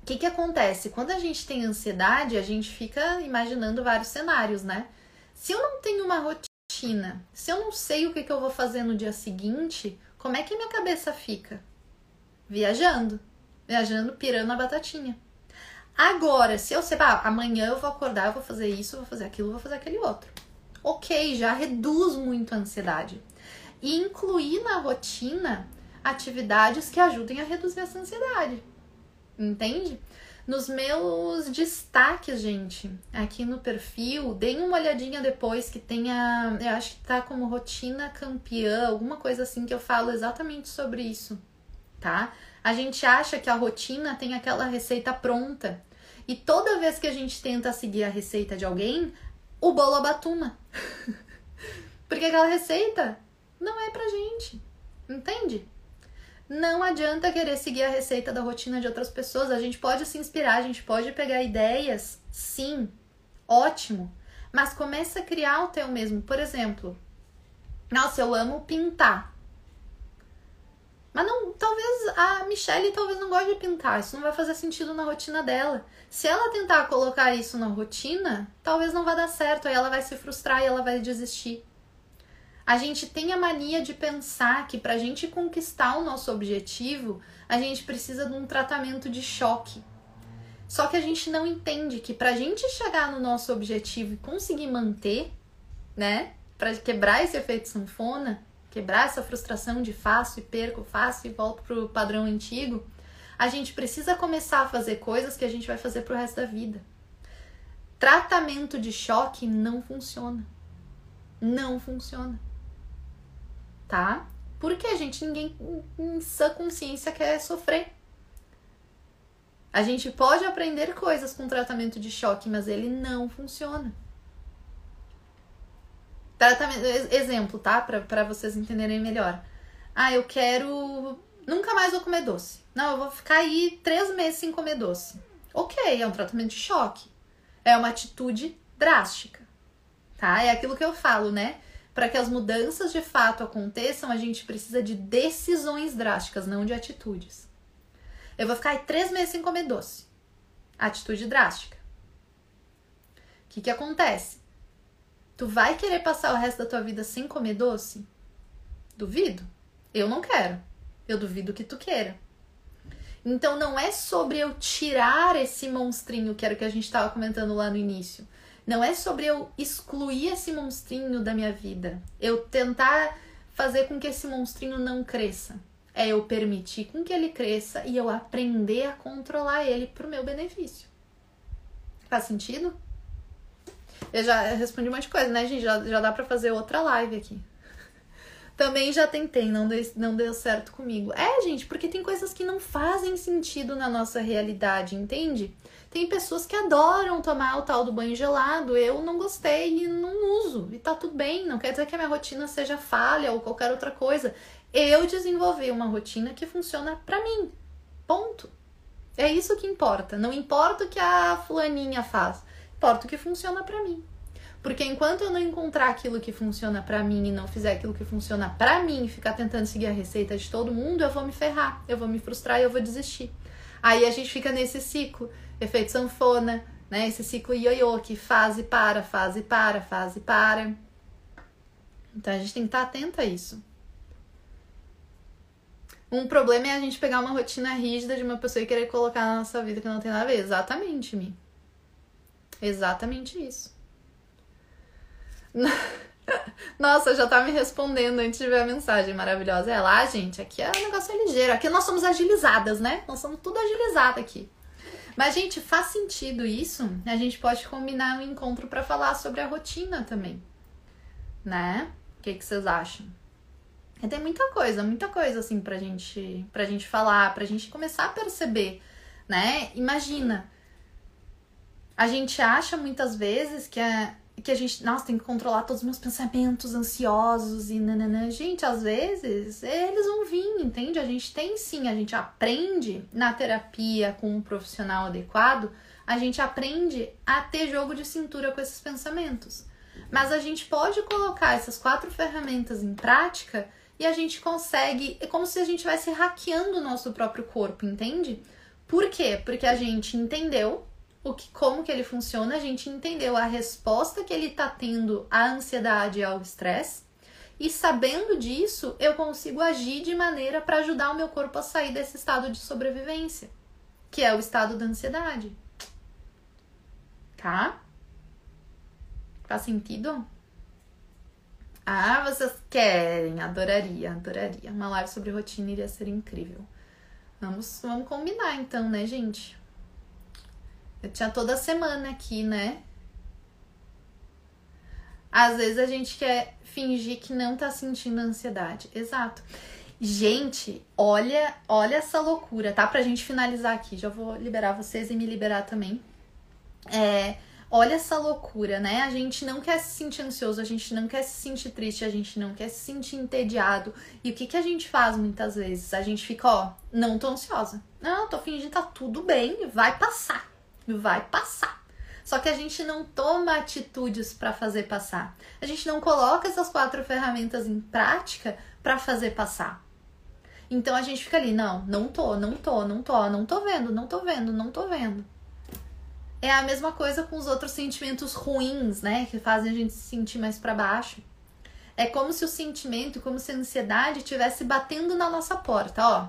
O que que acontece? Quando a gente tem ansiedade, a gente fica imaginando vários cenários, né? Se eu não tenho uma rotina, se eu não sei o que, que eu vou fazer no dia seguinte, como é que minha cabeça fica? Viajando. Viajando, pirando a batatinha. Agora, se eu sei, ah, amanhã eu vou acordar, eu vou fazer isso, vou fazer aquilo, vou fazer aquele outro. Ok, já reduz muito a ansiedade. E incluir na rotina atividades que ajudem a reduzir essa ansiedade. Entende? Nos meus destaques, gente, aqui no perfil, deem uma olhadinha depois que tenha. Eu acho que tá como rotina campeã, alguma coisa assim que eu falo exatamente sobre isso, tá? A gente acha que a rotina tem aquela receita pronta. E toda vez que a gente tenta seguir a receita de alguém, o bolo abatuma. Porque aquela receita não é pra gente. Entende? Não adianta querer seguir a receita da rotina de outras pessoas. A gente pode se inspirar, a gente pode pegar ideias, sim, ótimo. Mas começa a criar o teu mesmo. Por exemplo, nossa, eu amo pintar. Mas não, talvez a Michelle talvez não goste de pintar, isso não vai fazer sentido na rotina dela. Se ela tentar colocar isso na rotina, talvez não vá dar certo, aí ela vai se frustrar e ela vai desistir. A gente tem a mania de pensar que para a gente conquistar o nosso objetivo, a gente precisa de um tratamento de choque. Só que a gente não entende que para a gente chegar no nosso objetivo e conseguir manter, né, para quebrar esse efeito sanfona, quebrar essa frustração de faço e perco, faço e volto pro padrão antigo, a gente precisa começar a fazer coisas que a gente vai fazer pro resto da vida. Tratamento de choque não funciona. Não funciona. Tá? Porque a gente, ninguém em sã consciência quer sofrer. A gente pode aprender coisas com tratamento de choque, mas ele não funciona. Tratamento, exemplo, tá? Para vocês entenderem melhor. Ah, eu quero. Nunca mais vou comer doce. Não, eu vou ficar aí três meses sem comer doce. Ok, é um tratamento de choque. É uma atitude drástica. Tá? É aquilo que eu falo, né? Para que as mudanças de fato aconteçam, a gente precisa de decisões drásticas, não de atitudes. Eu vou ficar aí três meses sem comer doce. Atitude drástica. O que, que acontece? Tu vai querer passar o resto da tua vida sem comer doce? Duvido. Eu não quero. Eu duvido que tu queira. Então não é sobre eu tirar esse monstrinho, que era o que a gente estava comentando lá no início. Não é sobre eu excluir esse monstrinho da minha vida. Eu tentar fazer com que esse monstrinho não cresça. É eu permitir com que ele cresça e eu aprender a controlar ele pro meu benefício. Faz sentido? Eu já respondi um monte de coisa, né, gente? Já, já dá pra fazer outra live aqui. Também já tentei, não deu, não deu certo comigo. É, gente, porque tem coisas que não fazem sentido na nossa realidade, entende? Tem pessoas que adoram tomar o tal do banho gelado. Eu não gostei e não uso. E tá tudo bem. Não quer dizer que a minha rotina seja falha ou qualquer outra coisa. Eu desenvolvi uma rotina que funciona para mim. Ponto. É isso que importa. Não importa o que a fulaninha faz. Importa o que funciona para mim. Porque enquanto eu não encontrar aquilo que funciona para mim e não fizer aquilo que funciona para mim ficar tentando seguir a receita de todo mundo, eu vou me ferrar, eu vou me frustrar e eu vou desistir. Aí a gente fica nesse ciclo, efeito sanfona, né? Esse ciclo ioiô que faz e para, faz e para, faz e para. Então a gente tem que estar atento a isso. Um problema é a gente pegar uma rotina rígida de uma pessoa e querer colocar na nossa vida que não tem nada a ver. Exatamente, Mi. Exatamente isso. Nossa, já tá me respondendo antes de ver a mensagem maravilhosa. É lá, gente, aqui é um negócio ligeiro. Aqui nós somos agilizadas, né? Nós somos tudo agilizada aqui. Mas, gente, faz sentido isso? A gente pode combinar um encontro para falar sobre a rotina também. Né? O que, que vocês acham? E tem muita coisa, muita coisa assim pra gente, pra gente falar, pra gente começar a perceber, né? Imagina, a gente acha muitas vezes que a, que a gente, nossa, tem que controlar todos os meus pensamentos ansiosos e nananã. Gente, às vezes eles vão vir, entende? A gente tem sim, a gente aprende na terapia com um profissional adequado, a gente aprende a ter jogo de cintura com esses pensamentos. Mas a gente pode colocar essas quatro ferramentas em prática e a gente consegue. É como se a gente estivesse hackeando o nosso próprio corpo, entende? Por quê? Porque a gente entendeu o que, como que ele funciona, a gente entendeu a resposta que ele está tendo à ansiedade e ao estresse. E sabendo disso, eu consigo agir de maneira para ajudar o meu corpo a sair desse estado de sobrevivência, que é o estado da ansiedade. Tá? Faz sentido? Ah, vocês querem? Adoraria, adoraria. Uma live sobre rotina iria ser incrível. Vamos, vamos combinar então, né, gente? Eu tinha toda semana aqui, né? Às vezes a gente quer fingir que não tá sentindo ansiedade. Exato. Gente, olha, olha essa loucura, tá? Pra gente finalizar aqui, já vou liberar vocês e me liberar também. É, olha essa loucura, né? A gente não quer se sentir ansioso, a gente não quer se sentir triste, a gente não quer se sentir entediado. E o que, que a gente faz muitas vezes? A gente fica, ó, não tô ansiosa. Não, tô fingindo que tá tudo bem, vai passar vai passar. Só que a gente não toma atitudes para fazer passar. A gente não coloca essas quatro ferramentas em prática para fazer passar. Então a gente fica ali, não, não tô, não tô, não tô, não tô vendo, não tô vendo, não tô vendo. É a mesma coisa com os outros sentimentos ruins, né, que fazem a gente se sentir mais para baixo. É como se o sentimento, como se a ansiedade estivesse batendo na nossa porta, ó.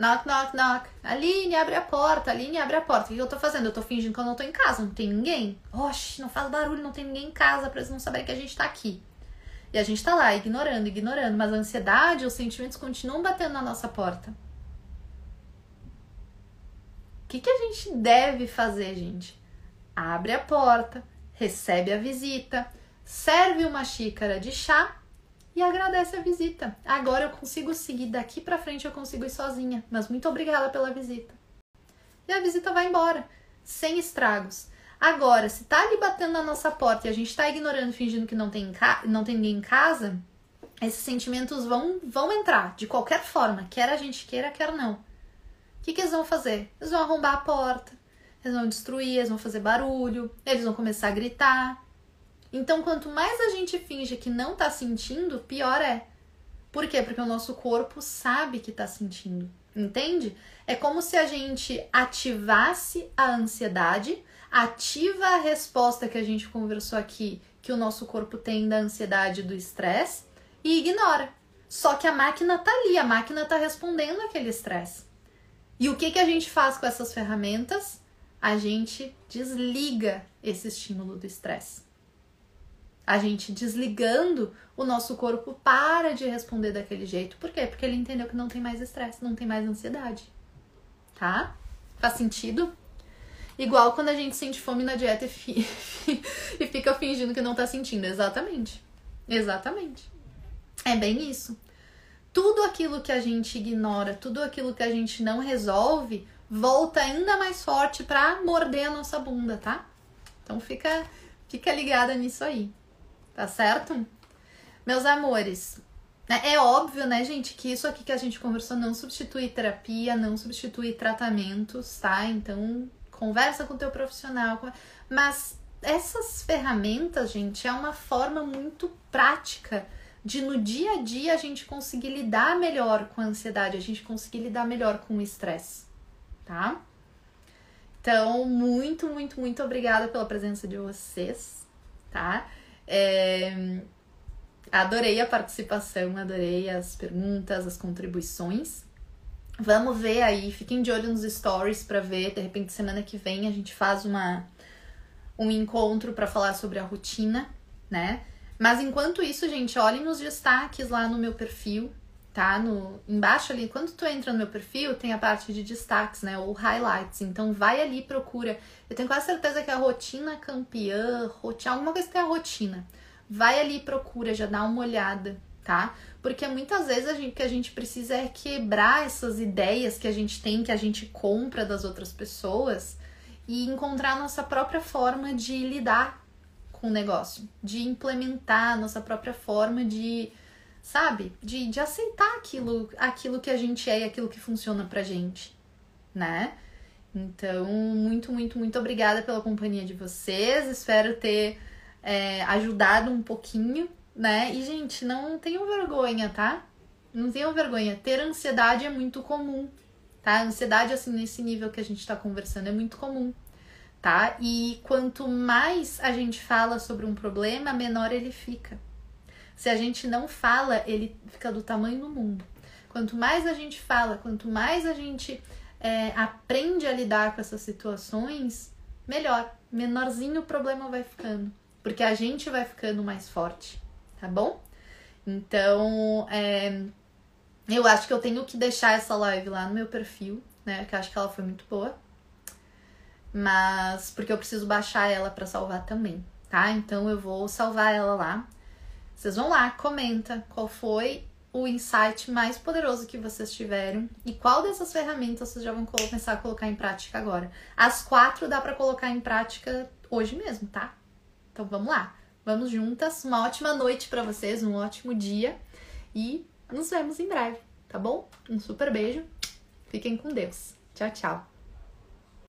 Knock, knock, knock. Aline, abre a porta. Aline, abre a porta. O que eu tô fazendo? Eu tô fingindo que eu não tô em casa. Não tem ninguém. Oxe, não faz barulho, não tem ninguém em casa pra eles não saberem que a gente tá aqui. E a gente tá lá, ignorando, ignorando. Mas a ansiedade, os sentimentos continuam batendo na nossa porta. O que, que a gente deve fazer, gente? Abre a porta, recebe a visita, serve uma xícara de chá e agradece a visita. Agora eu consigo seguir daqui para frente, eu consigo ir sozinha, mas muito obrigada pela visita. E a visita vai embora, sem estragos. Agora, se tá ali batendo na nossa porta e a gente tá ignorando, fingindo que não tem, não tem ninguém em casa, esses sentimentos vão, vão entrar de qualquer forma, quer a gente queira, quer não. O que, que eles vão fazer? Eles vão arrombar a porta, eles vão destruir, eles vão fazer barulho, eles vão começar a gritar, então, quanto mais a gente finge que não tá sentindo, pior é. Por quê? Porque o nosso corpo sabe que tá sentindo. Entende? É como se a gente ativasse a ansiedade, ativa a resposta que a gente conversou aqui, que o nosso corpo tem da ansiedade do estresse, e ignora. Só que a máquina tá ali, a máquina tá respondendo aquele estresse. E o que, que a gente faz com essas ferramentas? A gente desliga esse estímulo do estresse. A gente desligando, o nosso corpo para de responder daquele jeito. Por quê? Porque ele entendeu que não tem mais estresse, não tem mais ansiedade. Tá? Faz sentido? Igual quando a gente sente fome na dieta e, fi e fica fingindo que não tá sentindo. Exatamente. Exatamente. É bem isso. Tudo aquilo que a gente ignora, tudo aquilo que a gente não resolve, volta ainda mais forte para morder a nossa bunda, tá? Então fica, fica ligada nisso aí tá certo? Meus amores, né, é óbvio, né, gente, que isso aqui que a gente conversou não substitui terapia, não substitui tratamentos, tá? Então, conversa com o teu profissional, mas essas ferramentas, gente, é uma forma muito prática de no dia a dia a gente conseguir lidar melhor com a ansiedade, a gente conseguir lidar melhor com o estresse, tá? Então, muito, muito, muito obrigada pela presença de vocês, tá? É, adorei a participação, adorei as perguntas, as contribuições. Vamos ver aí, fiquem de olho nos stories para ver, de repente semana que vem a gente faz uma um encontro para falar sobre a rotina, né? Mas enquanto isso, gente, olhem os destaques lá no meu perfil, tá? No embaixo ali, quando tu entra no meu perfil, tem a parte de destaques, né? Ou highlights. Então vai ali, procura. Eu tenho quase certeza que é a rotina campeã, rotina, alguma coisa que tem a rotina. Vai ali, procura, já dá uma olhada, tá? Porque muitas vezes a gente, que a gente precisa é quebrar essas ideias que a gente tem, que a gente compra das outras pessoas e encontrar a nossa própria forma de lidar com o negócio, de implementar a nossa própria forma de, sabe, de, de aceitar aquilo, aquilo que a gente é e aquilo que funciona pra gente, né? Então, muito, muito, muito obrigada pela companhia de vocês. Espero ter é, ajudado um pouquinho né? E, gente, não tenham vergonha, tá? Não tenham vergonha. Ter ansiedade é muito comum, tá? Ansiedade, assim, nesse nível que a gente tá conversando, é muito comum, tá? E quanto mais a gente fala sobre um problema, menor ele fica. Se a gente não fala, ele fica do tamanho do mundo. Quanto mais a gente fala, quanto mais a gente é, aprende a lidar com essas situações, melhor. Menorzinho o problema vai ficando. Porque a gente vai ficando mais forte tá bom? Então, é, eu acho que eu tenho que deixar essa live lá no meu perfil, né? Que eu acho que ela foi muito boa. Mas porque eu preciso baixar ela para salvar também, tá? Então eu vou salvar ela lá. Vocês vão lá, comenta qual foi o insight mais poderoso que vocês tiveram e qual dessas ferramentas vocês já vão começar a colocar em prática agora. As quatro dá para colocar em prática hoje mesmo, tá? Então vamos lá. Vamos juntas. Uma ótima noite para vocês, um ótimo dia e nos vemos em breve, tá bom? Um super beijo. Fiquem com Deus. Tchau, tchau.